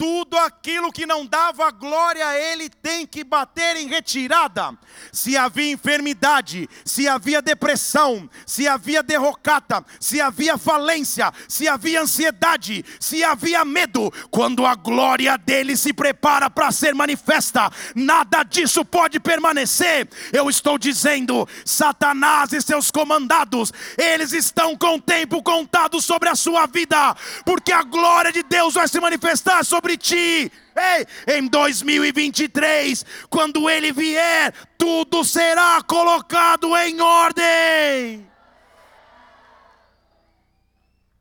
tudo aquilo que não dava glória a Ele tem que bater em retirada. Se havia enfermidade, se havia depressão, se havia derrocata, se havia falência, se havia ansiedade, se havia medo, quando a glória dele se prepara para ser manifesta, nada disso pode permanecer. Eu estou dizendo, Satanás e seus comandados, eles estão com o tempo contado sobre a sua vida, porque a glória de Deus vai se manifestar sobre sobre ti. Ei, em 2023, quando ele vier, tudo será colocado em ordem.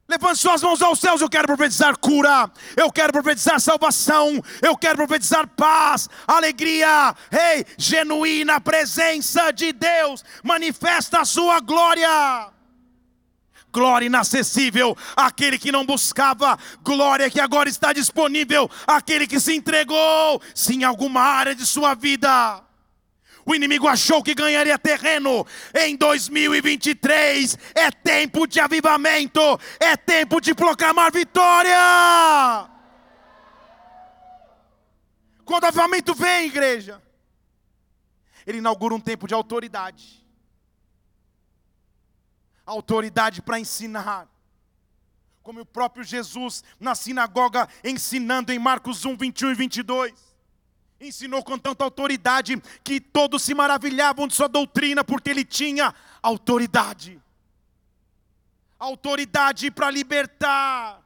Levante suas mãos aos céus, eu quero profetizar cura, eu quero profetizar salvação, eu quero profetizar paz, alegria, ei, genuína presença de Deus, manifesta a sua glória glória inacessível, aquele que não buscava, glória que agora está disponível, aquele que se entregou, sim, em alguma área de sua vida. O inimigo achou que ganharia terreno. Em 2023 é tempo de avivamento, é tempo de proclamar vitória. Quando o avivamento vem, igreja, ele inaugura um tempo de autoridade autoridade para ensinar. Como o próprio Jesus na sinagoga ensinando em Marcos 1, 21 e 22. Ensinou com tanta autoridade que todos se maravilhavam de sua doutrina, porque ele tinha autoridade. Autoridade para libertar.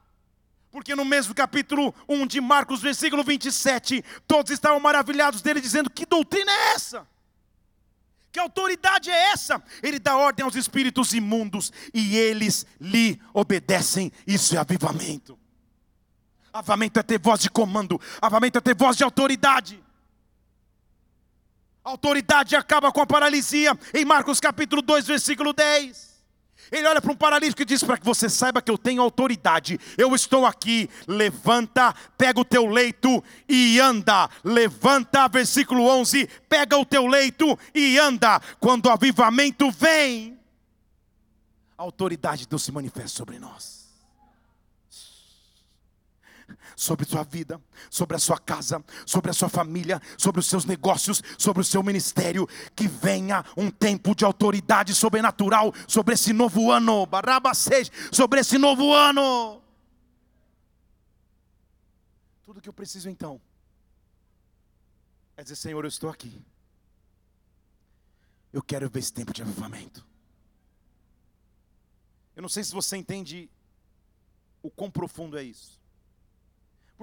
Porque no mesmo capítulo 1 de Marcos, versículo 27, todos estavam maravilhados dele, dizendo: Que doutrina é essa? Que autoridade é essa? Ele dá ordem aos espíritos imundos e eles lhe obedecem. Isso é avivamento. Avivamento é ter voz de comando, avivamento é ter voz de autoridade. Autoridade acaba com a paralisia em Marcos capítulo 2, versículo 10. Ele olha para um paralítico e diz: Para que você saiba que eu tenho autoridade, eu estou aqui. Levanta, pega o teu leito e anda. Levanta, versículo 11: Pega o teu leito e anda. Quando o avivamento vem, a autoridade de Deus se manifesta sobre nós sobre sua vida, sobre a sua casa, sobre a sua família, sobre os seus negócios, sobre o seu ministério. Que venha um tempo de autoridade sobrenatural sobre esse novo ano, Baraba 6, sobre esse novo ano. Tudo que eu preciso então é dizer: Senhor, eu estou aqui. Eu quero ver esse tempo de avivamento. Eu não sei se você entende o quão profundo é isso.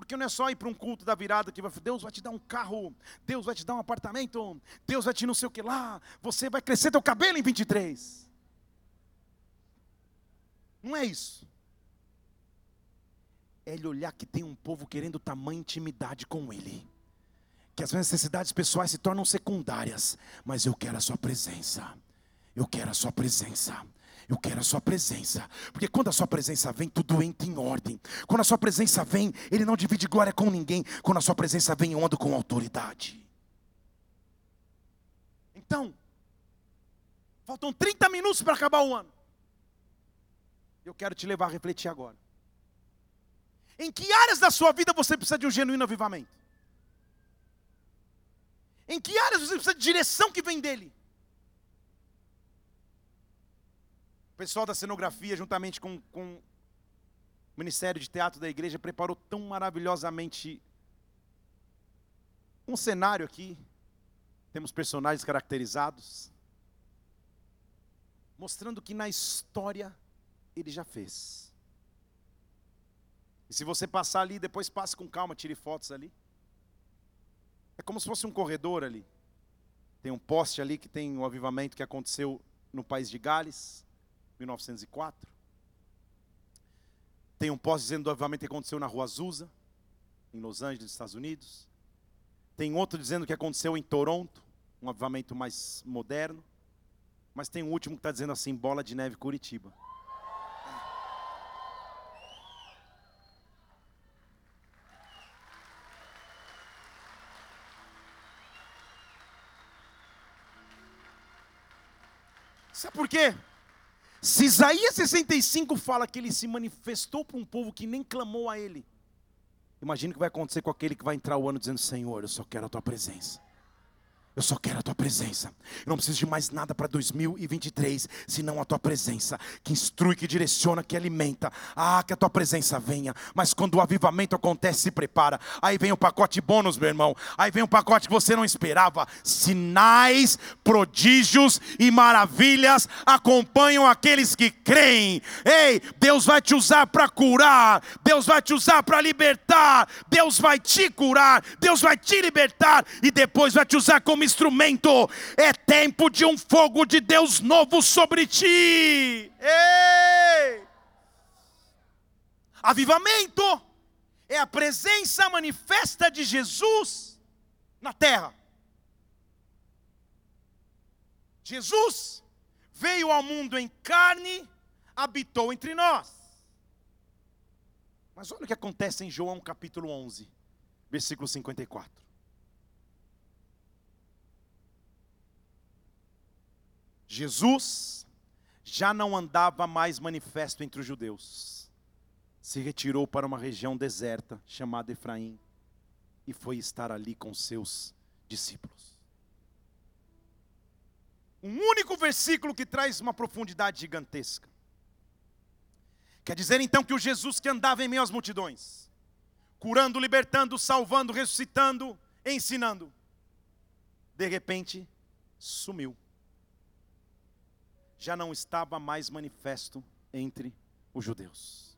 Porque não é só ir para um culto da virada que vai, Deus vai te dar um carro, Deus vai te dar um apartamento, Deus vai te não sei o que lá, você vai crescer teu cabelo em 23. Não é isso. É ele olhar que tem um povo querendo tamanha intimidade com ele. Que as necessidades pessoais se tornam secundárias, mas eu quero a sua presença. Eu quero a sua presença. Eu quero a sua presença, porque quando a sua presença vem, tudo entra em ordem. Quando a sua presença vem, ele não divide glória com ninguém. Quando a sua presença vem, eu ando com autoridade. Então, faltam 30 minutos para acabar o ano. Eu quero te levar a refletir agora. Em que áreas da sua vida você precisa de um genuíno avivamento? Em que áreas você precisa de direção que vem dele? O pessoal da cenografia, juntamente com, com o Ministério de Teatro da igreja, preparou tão maravilhosamente um cenário aqui. Temos personagens caracterizados, mostrando que na história ele já fez. E se você passar ali, depois passe com calma, tire fotos ali. É como se fosse um corredor ali. Tem um poste ali que tem o avivamento que aconteceu no país de Gales, 1904. Tem um poste dizendo do avivamento que aconteceu na Rua Azusa, em Los Angeles, Estados Unidos. Tem outro dizendo que aconteceu em Toronto, um avivamento mais moderno. Mas tem um último que está dizendo assim: bola de neve Curitiba. Sabe por quê? Se Isaías 65 fala que ele se manifestou para um povo que nem clamou a ele, imagina o que vai acontecer com aquele que vai entrar o ano dizendo: Senhor, eu só quero a tua presença. Eu só quero a tua presença. Eu não preciso de mais nada para 2023, senão a tua presença, que instrui, que direciona, que alimenta. Ah, que a tua presença venha. Mas quando o avivamento acontece, se prepara. Aí vem o pacote bônus, meu irmão. Aí vem um pacote que você não esperava. Sinais, prodígios e maravilhas acompanham aqueles que creem. Ei, Deus vai te usar para curar. Deus vai te usar para libertar. Deus vai te curar. Deus vai te libertar e depois vai te usar como instrumento. É tempo de um fogo de Deus novo sobre ti. Ei! Avivamento é a presença manifesta de Jesus na terra. Jesus veio ao mundo em carne, habitou entre nós. Mas olha o que acontece em João capítulo 11, versículo 54. Jesus já não andava mais manifesto entre os judeus. Se retirou para uma região deserta chamada Efraim e foi estar ali com seus discípulos. Um único versículo que traz uma profundidade gigantesca. Quer dizer então que o Jesus que andava em meio às multidões, curando, libertando, salvando, ressuscitando, ensinando, de repente sumiu já não estava mais manifesto entre os judeus.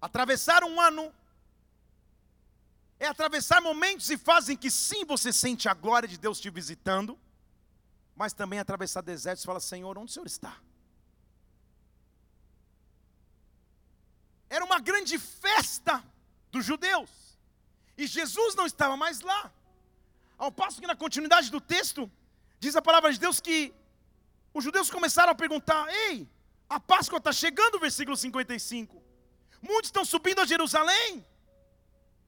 Atravessar um ano é atravessar momentos e fases em que sim você sente a glória de Deus te visitando, mas também atravessar desertos e falar: Senhor, onde o Senhor está? Era uma grande festa dos judeus, e Jesus não estava mais lá. Ao passo que na continuidade do texto, Diz a palavra de Deus que os judeus começaram a perguntar: Ei, a Páscoa está chegando, versículo 55. Muitos estão subindo a Jerusalém.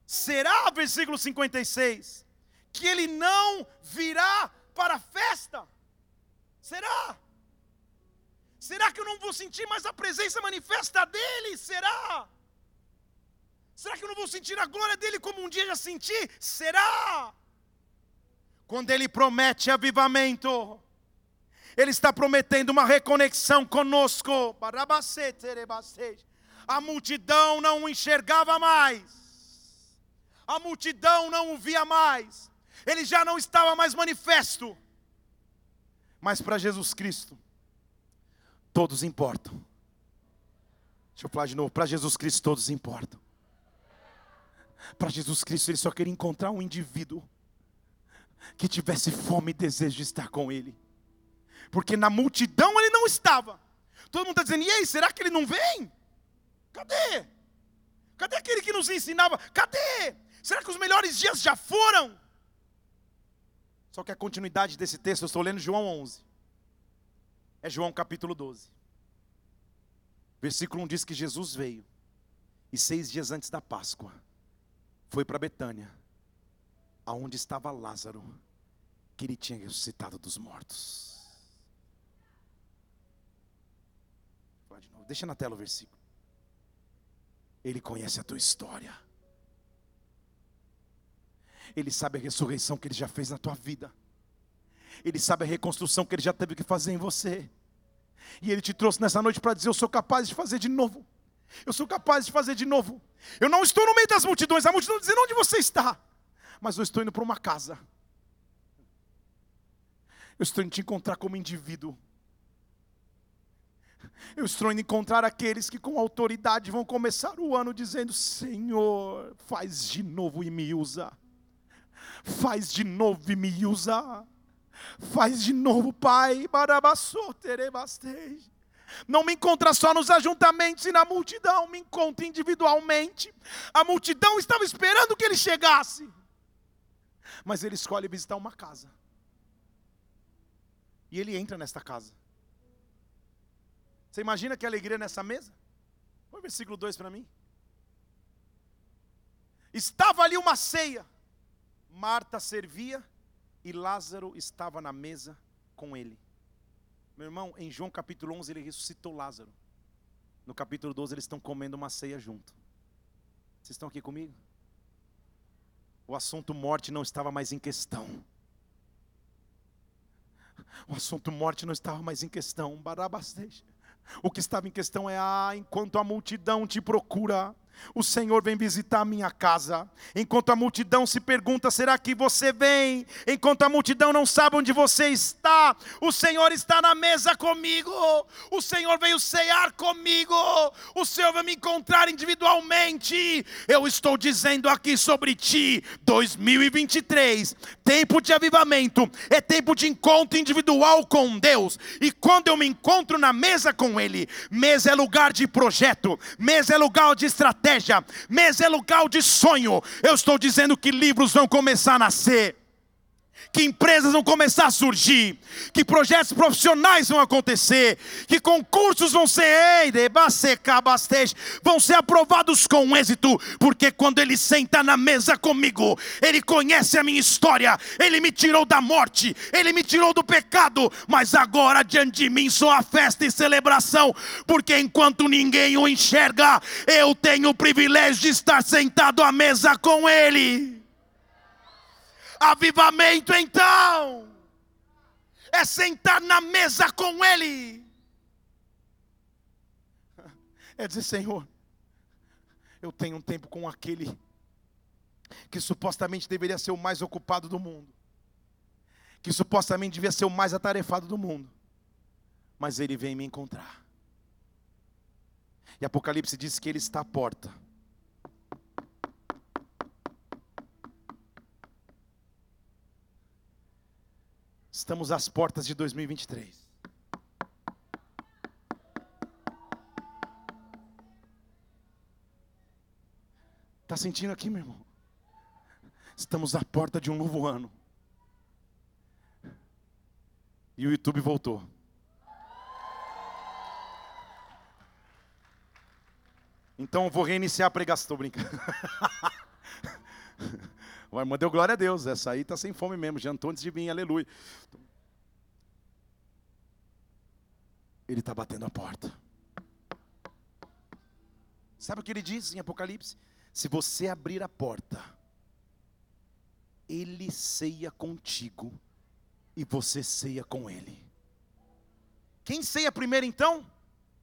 Será, versículo 56, que ele não virá para a festa? Será? Será que eu não vou sentir mais a presença manifesta dele? Será? Será que eu não vou sentir a glória dele como um dia já senti? Será? Quando Ele promete avivamento, Ele está prometendo uma reconexão conosco. A multidão não o enxergava mais, a multidão não o via mais, ele já não estava mais manifesto. Mas para Jesus Cristo, todos importam. Deixa eu falar de novo: para Jesus Cristo, todos importam. Para Jesus Cristo, ele só queria encontrar um indivíduo que tivesse fome e desejo de estar com Ele. Porque na multidão ele não estava. Todo mundo está dizendo, e aí, será que ele não vem? Cadê? Cadê aquele que nos ensinava? Cadê? Será que os melhores dias já foram? Só que a continuidade desse texto, eu estou lendo João 11. É João capítulo 12. Versículo 1 diz que Jesus veio. E seis dias antes da Páscoa, foi para Betânia aonde estava Lázaro, que ele tinha ressuscitado dos mortos. Deixa na tela o versículo. Ele conhece a tua história. Ele sabe a ressurreição que ele já fez na tua vida. Ele sabe a reconstrução que ele já teve que fazer em você. E ele te trouxe nessa noite para dizer: Eu sou capaz de fazer de novo. Eu sou capaz de fazer de novo. Eu não estou no meio das multidões, a multidão dizendo onde você está. Mas eu estou indo para uma casa. Eu estou indo te encontrar como indivíduo. Eu estou indo encontrar aqueles que com autoridade vão começar o ano dizendo: Senhor, faz de novo e me usa. Faz de novo e me usa. Faz de novo, Pai. Não me encontra só nos ajuntamentos e na multidão, me encontra individualmente. A multidão estava esperando que ele chegasse. Mas ele escolhe visitar uma casa. E ele entra nesta casa. Você imagina que alegria nessa mesa? Põe o versículo 2 para mim. Estava ali uma ceia. Marta servia e Lázaro estava na mesa com ele. Meu irmão, em João capítulo 11 ele ressuscitou Lázaro. No capítulo 12 eles estão comendo uma ceia junto. Vocês estão aqui comigo? O assunto morte não estava mais em questão. O assunto morte não estava mais em questão. O que estava em questão é: ah, enquanto a multidão te procura, o Senhor vem visitar a minha casa. Enquanto a multidão se pergunta: será que você vem? Enquanto a multidão não sabe onde você está, o Senhor está na mesa comigo. O Senhor veio cear comigo. O Senhor vai me encontrar individualmente. Eu estou dizendo aqui sobre ti, 2023, tempo de avivamento, é tempo de encontro individual com Deus. E quando eu me encontro na mesa com Ele, mesa é lugar de projeto, mesa é lugar de estratégia estratégia, é lugar de sonho. Eu estou dizendo que livros vão começar a nascer que empresas vão começar a surgir, que projetos profissionais vão acontecer, que concursos vão ser, vão ser aprovados com êxito, porque quando ele senta na mesa comigo, ele conhece a minha história, ele me tirou da morte, ele me tirou do pecado, mas agora diante de mim só a festa e celebração, porque enquanto ninguém o enxerga, eu tenho o privilégio de estar sentado à mesa com ele. Avivamento então é sentar na mesa com Ele. É dizer, Senhor, eu tenho um tempo com aquele que supostamente deveria ser o mais ocupado do mundo, que supostamente devia ser o mais atarefado do mundo, mas ele vem me encontrar. E Apocalipse diz que ele está à porta. Estamos às portas de 2023. Está sentindo aqui, meu irmão? Estamos à porta de um novo ano. E o YouTube voltou. Então eu vou reiniciar a pregação. Estou brincando. Irmão deu glória a Deus. Essa aí está sem fome mesmo. Jantou antes de mim, aleluia. Ele está batendo a porta. Sabe o que ele diz em Apocalipse? Se você abrir a porta, ele ceia contigo e você ceia com ele. Quem ceia primeiro então?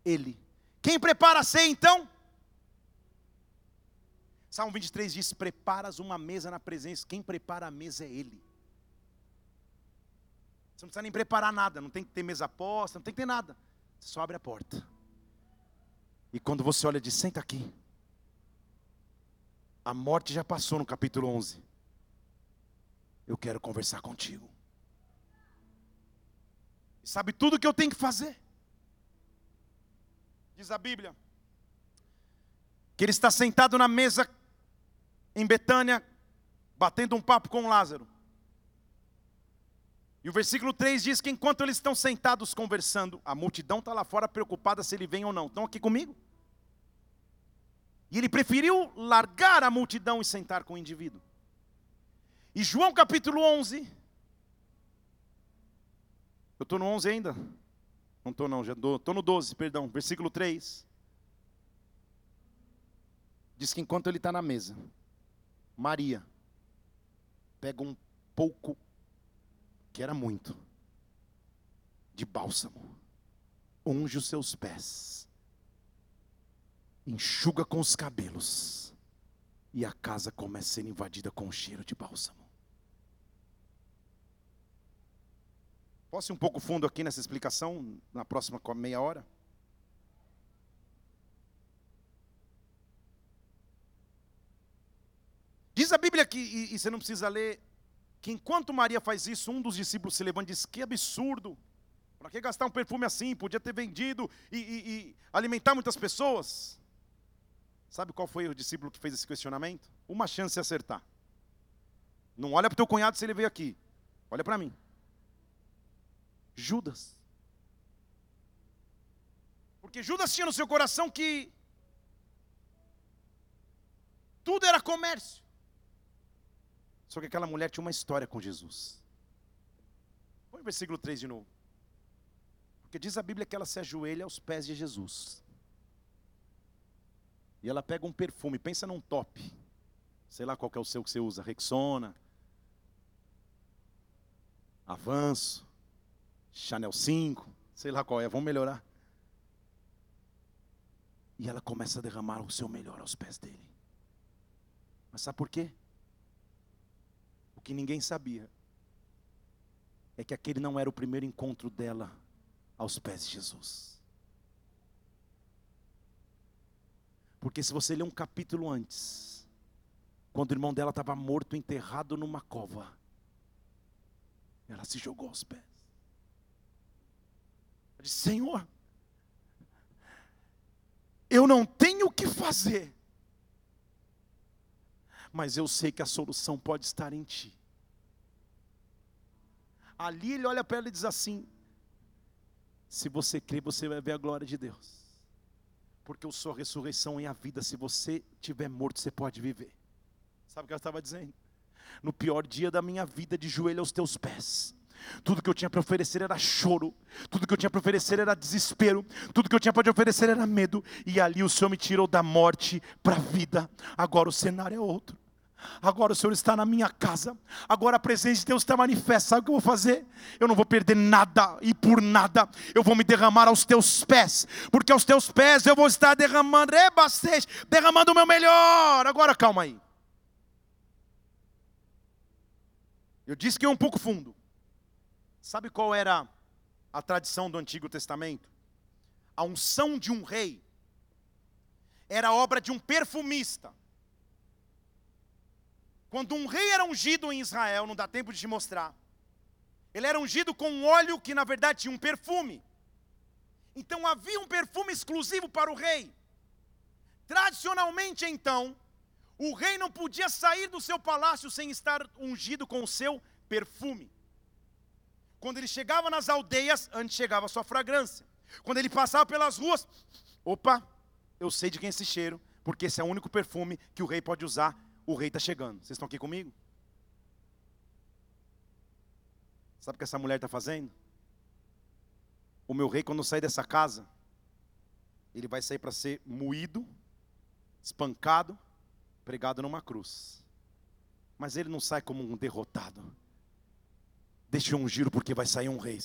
Ele. Quem prepara a ceia então? Salmo 23 diz: Preparas uma mesa na presença. Quem prepara a mesa é Ele. Você não precisa nem preparar nada, não tem que ter mesa posta, não tem que ter nada. Você só abre a porta. E quando você olha, diz: Senta aqui. A morte já passou no capítulo 11. Eu quero conversar contigo. Sabe tudo o que eu tenho que fazer? Diz a Bíblia que ele está sentado na mesa em Betânia, batendo um papo com Lázaro. E o versículo 3 diz que enquanto eles estão sentados conversando, a multidão está lá fora preocupada se ele vem ou não. Estão aqui comigo? E ele preferiu largar a multidão e sentar com o indivíduo. E João capítulo 11. Eu estou no 11 ainda? Não estou não, já estou no 12, perdão. Versículo 3. Diz que enquanto ele está na mesa, Maria pega um pouco, que era muito, de bálsamo, unge os seus pés, enxuga com os cabelos, e a casa começa a ser invadida com o cheiro de bálsamo. Posso ir um pouco fundo aqui nessa explicação, na próxima meia hora? Diz a Bíblia que, e, e, você não precisa ler, que enquanto Maria faz isso, um dos discípulos se levanta e diz: Que absurdo! Para que gastar um perfume assim? Podia ter vendido e, e, e alimentar muitas pessoas. Sabe qual foi o discípulo que fez esse questionamento? Uma chance de acertar. Não olha para o teu cunhado se ele veio aqui. Olha para mim. Judas. Porque Judas tinha no seu coração que tudo era comércio. Só que aquela mulher tinha uma história com Jesus. Põe o versículo 3 de novo. Porque diz a Bíblia que ela se ajoelha aos pés de Jesus. E ela pega um perfume, pensa num top. Sei lá qual é o seu que você usa, Rexona, Avanço, Chanel 5, sei lá qual é, vamos melhorar. E ela começa a derramar o seu melhor aos pés dele. Mas sabe por quê? Que ninguém sabia é que aquele não era o primeiro encontro dela aos pés de Jesus. Porque se você ler um capítulo antes, quando o irmão dela estava morto, enterrado numa cova, ela se jogou aos pés. Ela disse: Senhor, eu não tenho o que fazer, mas eu sei que a solução pode estar em Ti. Ali ele olha para ela e diz assim: Se você crê, você vai ver a glória de Deus. Porque eu sou a ressurreição e a vida. Se você tiver morto, você pode viver. Sabe o que ela estava dizendo? No pior dia da minha vida, de joelho aos teus pés. Tudo que eu tinha para oferecer era choro, tudo que eu tinha para oferecer era desespero, tudo que eu tinha para oferecer era medo, e ali o Senhor me tirou da morte para a vida. Agora o cenário é outro. Agora o Senhor está na minha casa. Agora a presença de Deus está manifesta. Sabe o que eu vou fazer? Eu não vou perder nada e por nada eu vou me derramar aos teus pés, porque aos teus pés eu vou estar derramando, derramando o meu melhor. Agora calma aí. Eu disse que é um pouco fundo. Sabe qual era a tradição do Antigo Testamento? A unção de um rei era obra de um perfumista. Quando um rei era ungido em Israel, não dá tempo de te mostrar. Ele era ungido com um óleo que na verdade tinha um perfume. Então havia um perfume exclusivo para o rei. Tradicionalmente, então, o rei não podia sair do seu palácio sem estar ungido com o seu perfume. Quando ele chegava nas aldeias, antes chegava a sua fragrância. Quando ele passava pelas ruas, opa, eu sei de quem é esse cheiro, porque esse é o único perfume que o rei pode usar o rei está chegando. Vocês estão aqui comigo? Sabe o que essa mulher está fazendo? O meu rei, quando sair dessa casa, ele vai sair para ser moído, espancado, pregado numa cruz. Mas ele não sai como um derrotado. Deixa um giro porque vai sair um rei.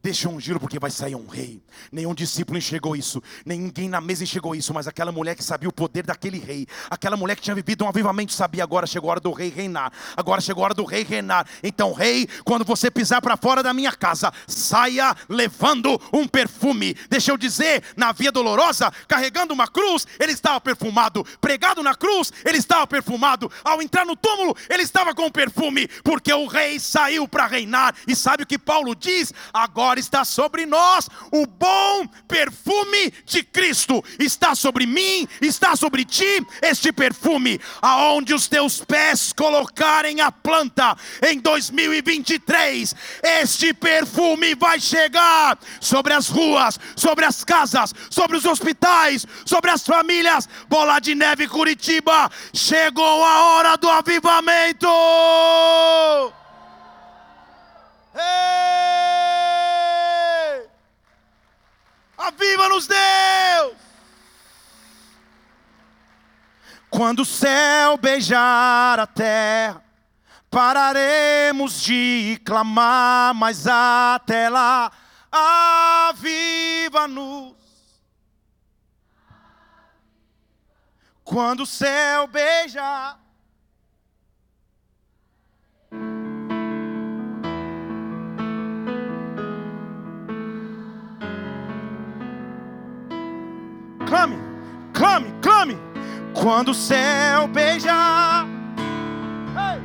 Deixa um giro porque vai sair um rei. Nenhum discípulo enxergou isso, ninguém na mesa enxergou isso, mas aquela mulher que sabia o poder daquele rei, aquela mulher que tinha vivido um avivamento sabia agora chegou a hora do rei reinar. Agora chegou a hora do rei reinar. Então, rei, quando você pisar para fora da minha casa, saia levando um perfume. Deixa eu dizer, na via dolorosa, carregando uma cruz, ele estava perfumado. Pregado na cruz, ele estava perfumado. Ao entrar no túmulo, ele estava com perfume, porque o rei saiu para reinar. E sabe o que Paulo diz? Agora está sobre nós o bom perfume de Cristo. Está sobre mim, está sobre ti este perfume, aonde os teus pés colocarem a planta em 2023. Este perfume vai chegar sobre as ruas, sobre as casas, sobre os hospitais, sobre as famílias. Bola de Neve Curitiba, chegou a hora do avivamento. Aviva-nos, Deus! Quando o céu beijar a terra, pararemos de clamar, mas até lá, aviva-nos. Quando o céu beijar. Clame, clame, clame. Quando o céu beijar. Ei.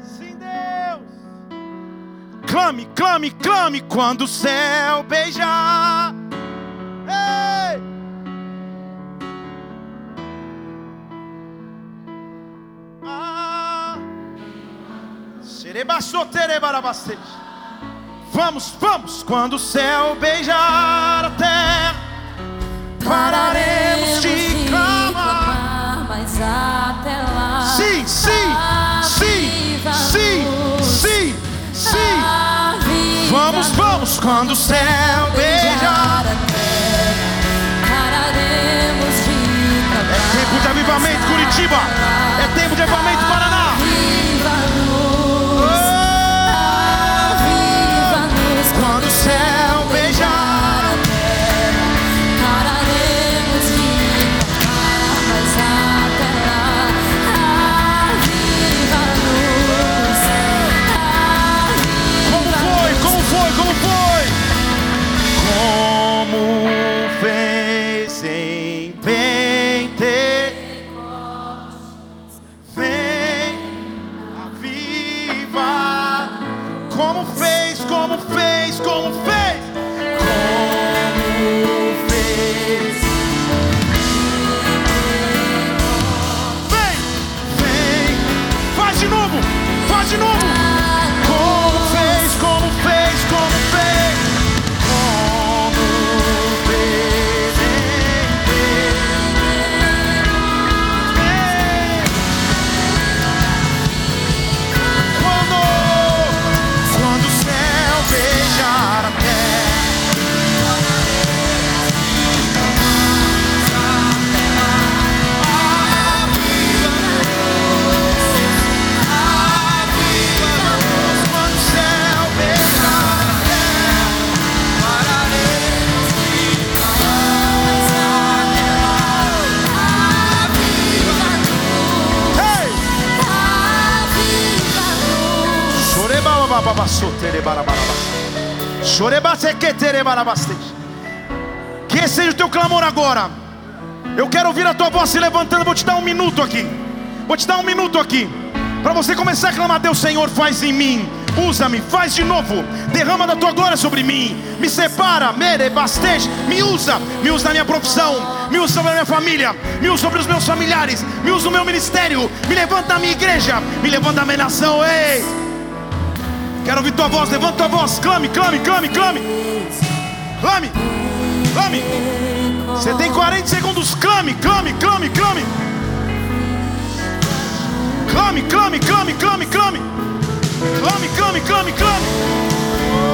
Sim, Deus. Clame, clame, clame quando o céu beijar. Vamos, vamos, quando o céu beijar a terra, pararemos de clamar. Mas até lá. Sim, sim, sim, sim, sim, sim. Vamos, vamos, quando o céu beijar. Pararemos de clamar. É tempo de avivamento, Curitiba. É tempo de avivamento, Que seja o teu clamor agora. Eu quero ouvir a tua voz se levantando. Vou te dar um minuto aqui. Vou te dar um minuto aqui. Para você começar a clamar, Deus Senhor, faz em mim. Usa-me, faz de novo. Derrama da tua glória sobre mim. Me separa, mere, bastej. Me usa, me usa na minha profissão. Me usa sobre a minha família. Me usa sobre os meus familiares. Me usa no meu ministério. Me levanta na minha igreja. Me levanta na minha nação. Ei! Quero ouvir tua voz, levanta tua voz, clame, clame, clame, clame. Clame, clame. Você tem 40 segundos, clame, clame, clame, clame. Clame, clame, clame, clame, clame. Clame, clame, clame, clame. Vem,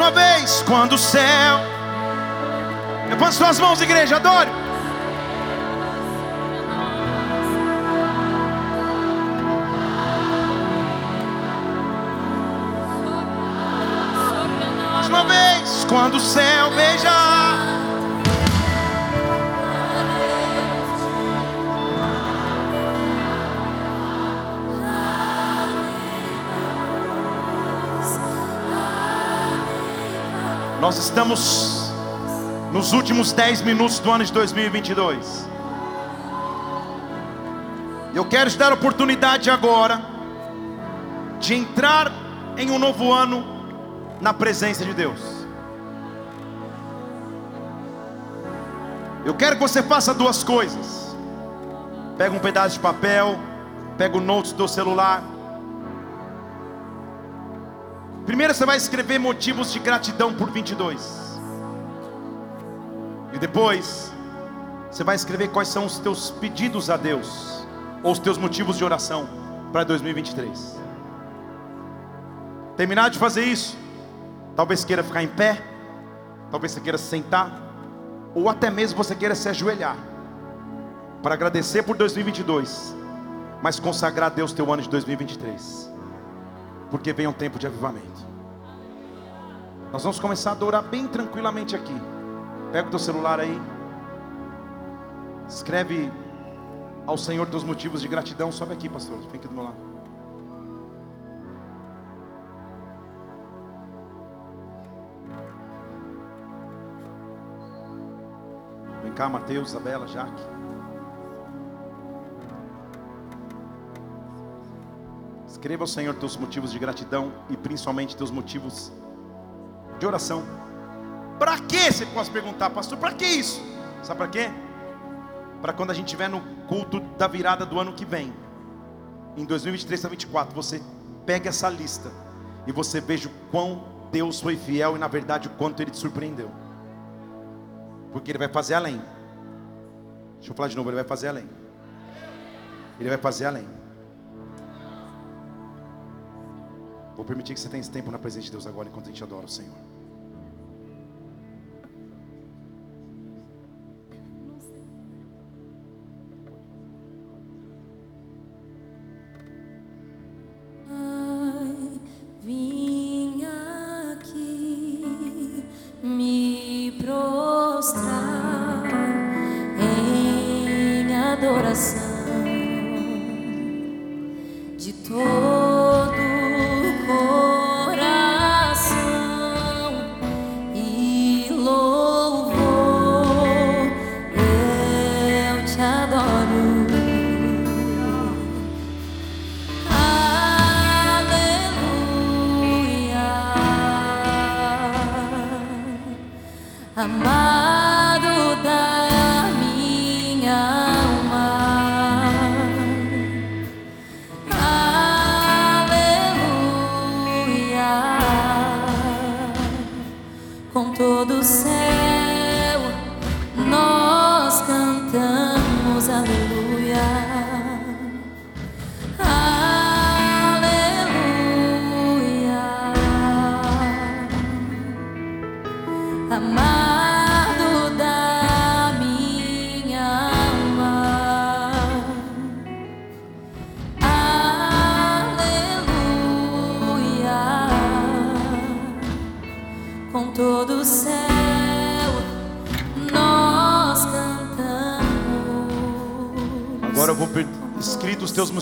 uma vez, quando o céu. Levante suas mãos, igreja, adore. Mais uma vez, quando o céu beijar. Nós estamos nos últimos 10 minutos do ano de 2022. Eu quero te dar a oportunidade agora de entrar em um novo ano na presença de Deus. Eu quero que você faça duas coisas. Pega um pedaço de papel, pega o notes do celular. Primeiro você vai escrever motivos de gratidão por 22. E depois você vai escrever quais são os teus pedidos a Deus ou os teus motivos de oração para 2023. Terminar de fazer isso, talvez queira ficar em pé, talvez você queira se sentar, ou até mesmo você queira se ajoelhar para agradecer por 2022, mas consagrar a Deus teu ano de 2023, porque vem um tempo de avivamento. Nós vamos começar a adorar bem tranquilamente aqui. Pega o teu celular aí, escreve ao Senhor teus motivos de gratidão. Sobe aqui, pastor, vem aqui do meu lado. Vem cá, Mateus, Isabela, Jaque. Escreva ao Senhor teus motivos de gratidão e principalmente teus motivos de oração. Para que você pode perguntar, pastor? Para que isso? Sabe para quê? Para quando a gente estiver no culto da virada do ano que vem, em 2023 a 2024, você pega essa lista e você veja o quão Deus foi fiel e na verdade o quanto Ele te surpreendeu. Porque Ele vai fazer além. Deixa eu falar de novo, Ele vai fazer além. Ele vai fazer além. Vou permitir que você tenha esse tempo na presença de Deus agora enquanto a gente adora o Senhor. Me prostrar em adoração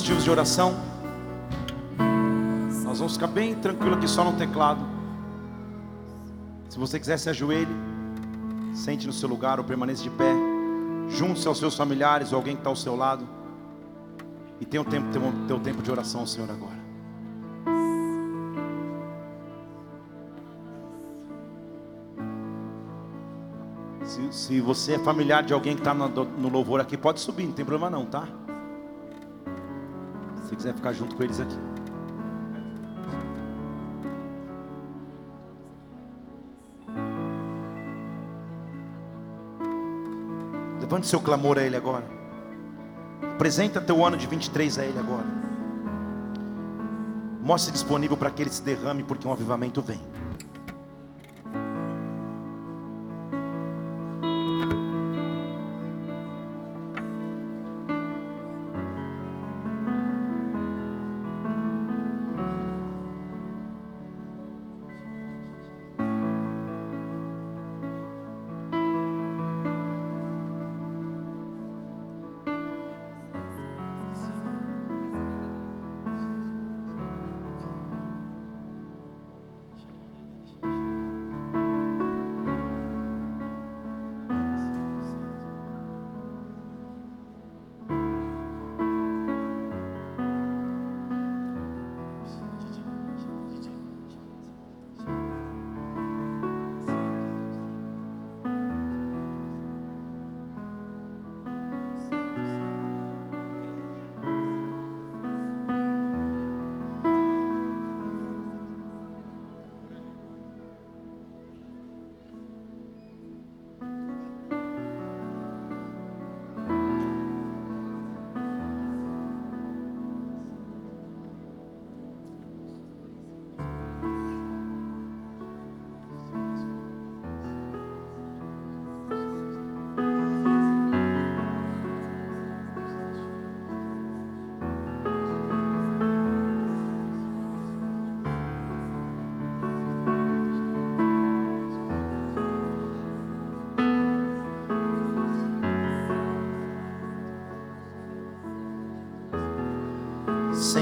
motivos de oração. Nós vamos ficar bem tranquilo aqui só no teclado. Se você quiser se ajoelhe, sente no seu lugar ou permaneça de pé. Junte-se aos seus familiares ou alguém que está ao seu lado. E tenha o tempo, teu, teu tempo de oração ao Senhor agora. Se, se você é familiar de alguém que está no, no louvor aqui, pode subir, não tem problema não, tá? Se quiser ficar junto com eles aqui. Levante seu clamor a Ele agora. Apresenta teu ano de 23 a Ele agora. Mostre disponível para que Ele se derrame, porque um avivamento vem.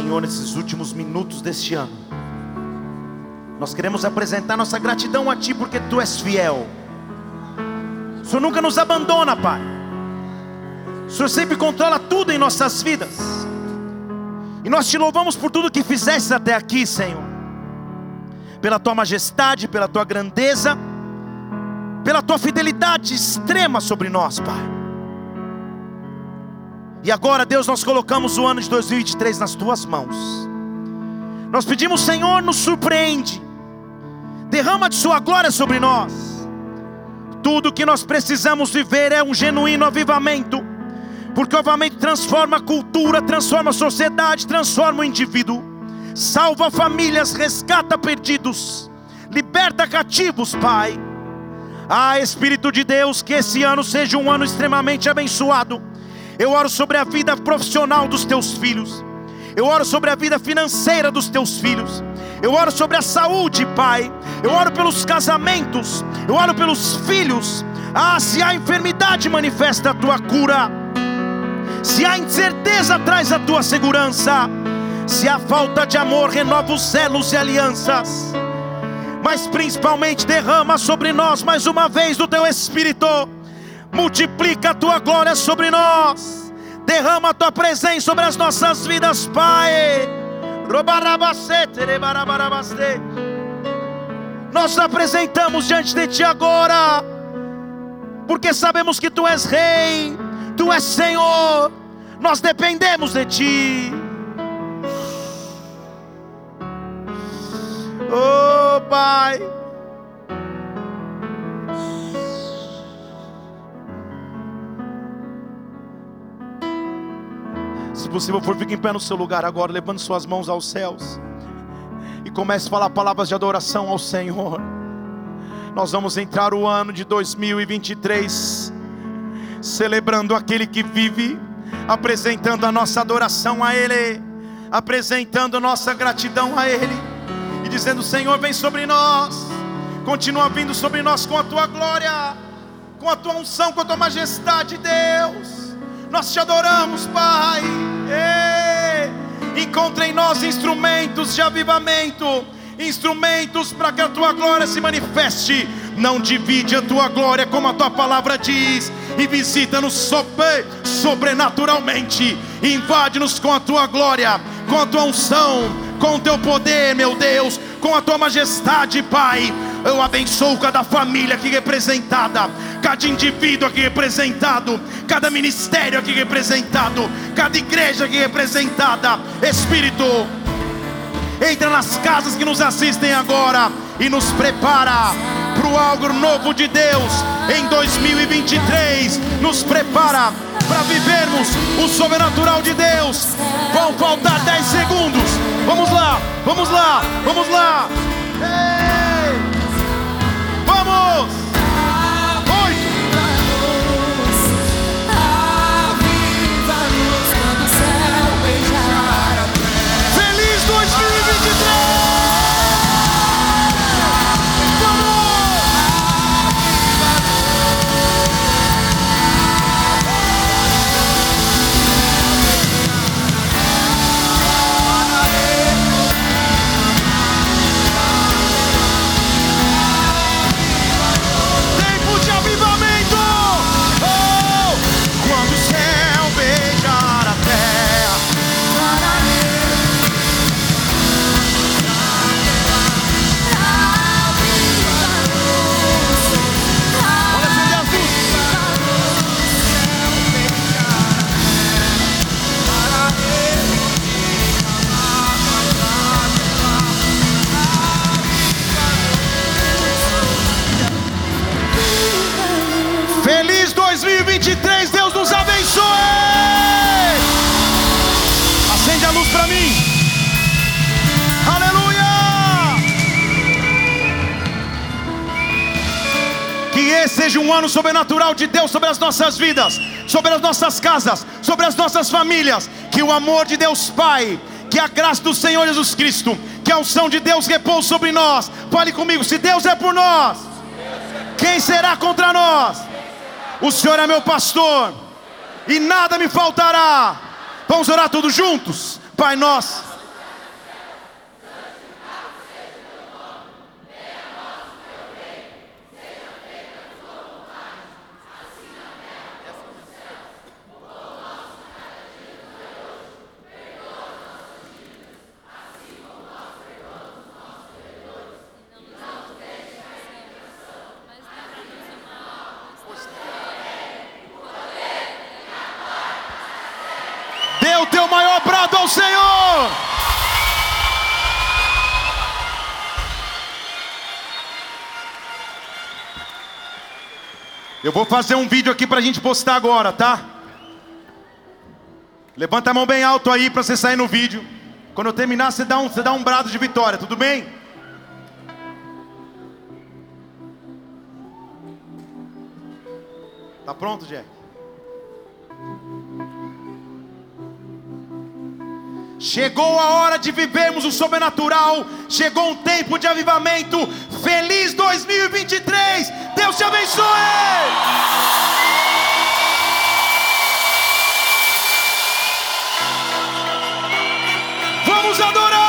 Senhor, nesses últimos minutos deste ano, nós queremos apresentar nossa gratidão a Ti, porque Tu és fiel. O Senhor nunca nos abandona, Pai. O Senhor sempre controla tudo em nossas vidas. E nós te louvamos por tudo que fizeste até aqui, Senhor. Pela tua majestade, pela tua grandeza, pela tua fidelidade extrema sobre nós, Pai. E agora, Deus, nós colocamos o ano de 2023 nas tuas mãos. Nós pedimos, Senhor, nos surpreende. Derrama de sua glória sobre nós. Tudo que nós precisamos viver é um genuíno avivamento. Porque o avivamento transforma a cultura, transforma a sociedade, transforma o indivíduo. Salva famílias, resgata perdidos, liberta cativos, Pai. Ah, Espírito de Deus, que esse ano seja um ano extremamente abençoado eu oro sobre a vida profissional dos teus filhos. Eu oro sobre a vida financeira dos teus filhos. Eu oro sobre a saúde, Pai. Eu oro pelos casamentos. Eu oro pelos filhos. Ah, se há enfermidade, manifesta a tua cura. Se há incerteza, traz a tua segurança. Se há falta de amor, renova os celos e alianças. Mas principalmente derrama sobre nós mais uma vez do teu Espírito multiplica a tua glória sobre nós, derrama a tua presença sobre as nossas vidas, Pai. Nós apresentamos diante de Ti agora, porque sabemos que Tu és Rei, Tu és Senhor, nós dependemos de Ti. Oh Pai. Se possível for, fique em pé no seu lugar agora, levando suas mãos aos céus. E comece a falar palavras de adoração ao Senhor. Nós vamos entrar o ano de 2023 celebrando aquele que vive, apresentando a nossa adoração a Ele, apresentando nossa gratidão a Ele, e dizendo: Senhor, vem sobre nós, continua vindo sobre nós com a tua glória, com a tua unção, com a tua majestade, Deus. Nós te adoramos, Pai. Encontre em nós instrumentos de avivamento, instrumentos para que a tua glória se manifeste. Não divide a tua glória, como a tua palavra diz, e visita-nos sobre, sobrenaturalmente. Invade-nos com a tua glória, com a tua unção, com o teu poder, meu Deus, com a tua majestade, Pai. Eu abençoo cada família aqui representada, cada indivíduo aqui representado, cada ministério aqui representado, cada igreja aqui representada. Espírito, entra nas casas que nos assistem agora e nos prepara para o algo novo de Deus em 2023. Nos prepara para vivermos o sobrenatural de Deus. Vão faltar 10 segundos. Vamos lá, vamos lá, vamos lá. Ei! Seja um ano sobrenatural de Deus sobre as nossas vidas, sobre as nossas casas, sobre as nossas famílias. Que o amor de Deus Pai, que a graça do Senhor Jesus Cristo, que a unção de Deus repouse sobre nós. Fale comigo, se Deus é por nós, quem será contra nós? O Senhor é meu pastor, e nada me faltará. Vamos orar todos juntos? Pai nosso. Dê o teu maior brado ao Senhor. Eu vou fazer um vídeo aqui pra gente postar agora, tá? Levanta a mão bem alto aí pra você sair no vídeo. Quando eu terminar, você dá um, você dá um brado de vitória, tudo bem? Tá pronto, Jack? Chegou a hora de vivermos o sobrenatural. Chegou um tempo de avivamento. Feliz 2023. Deus te abençoe. Vamos adorar.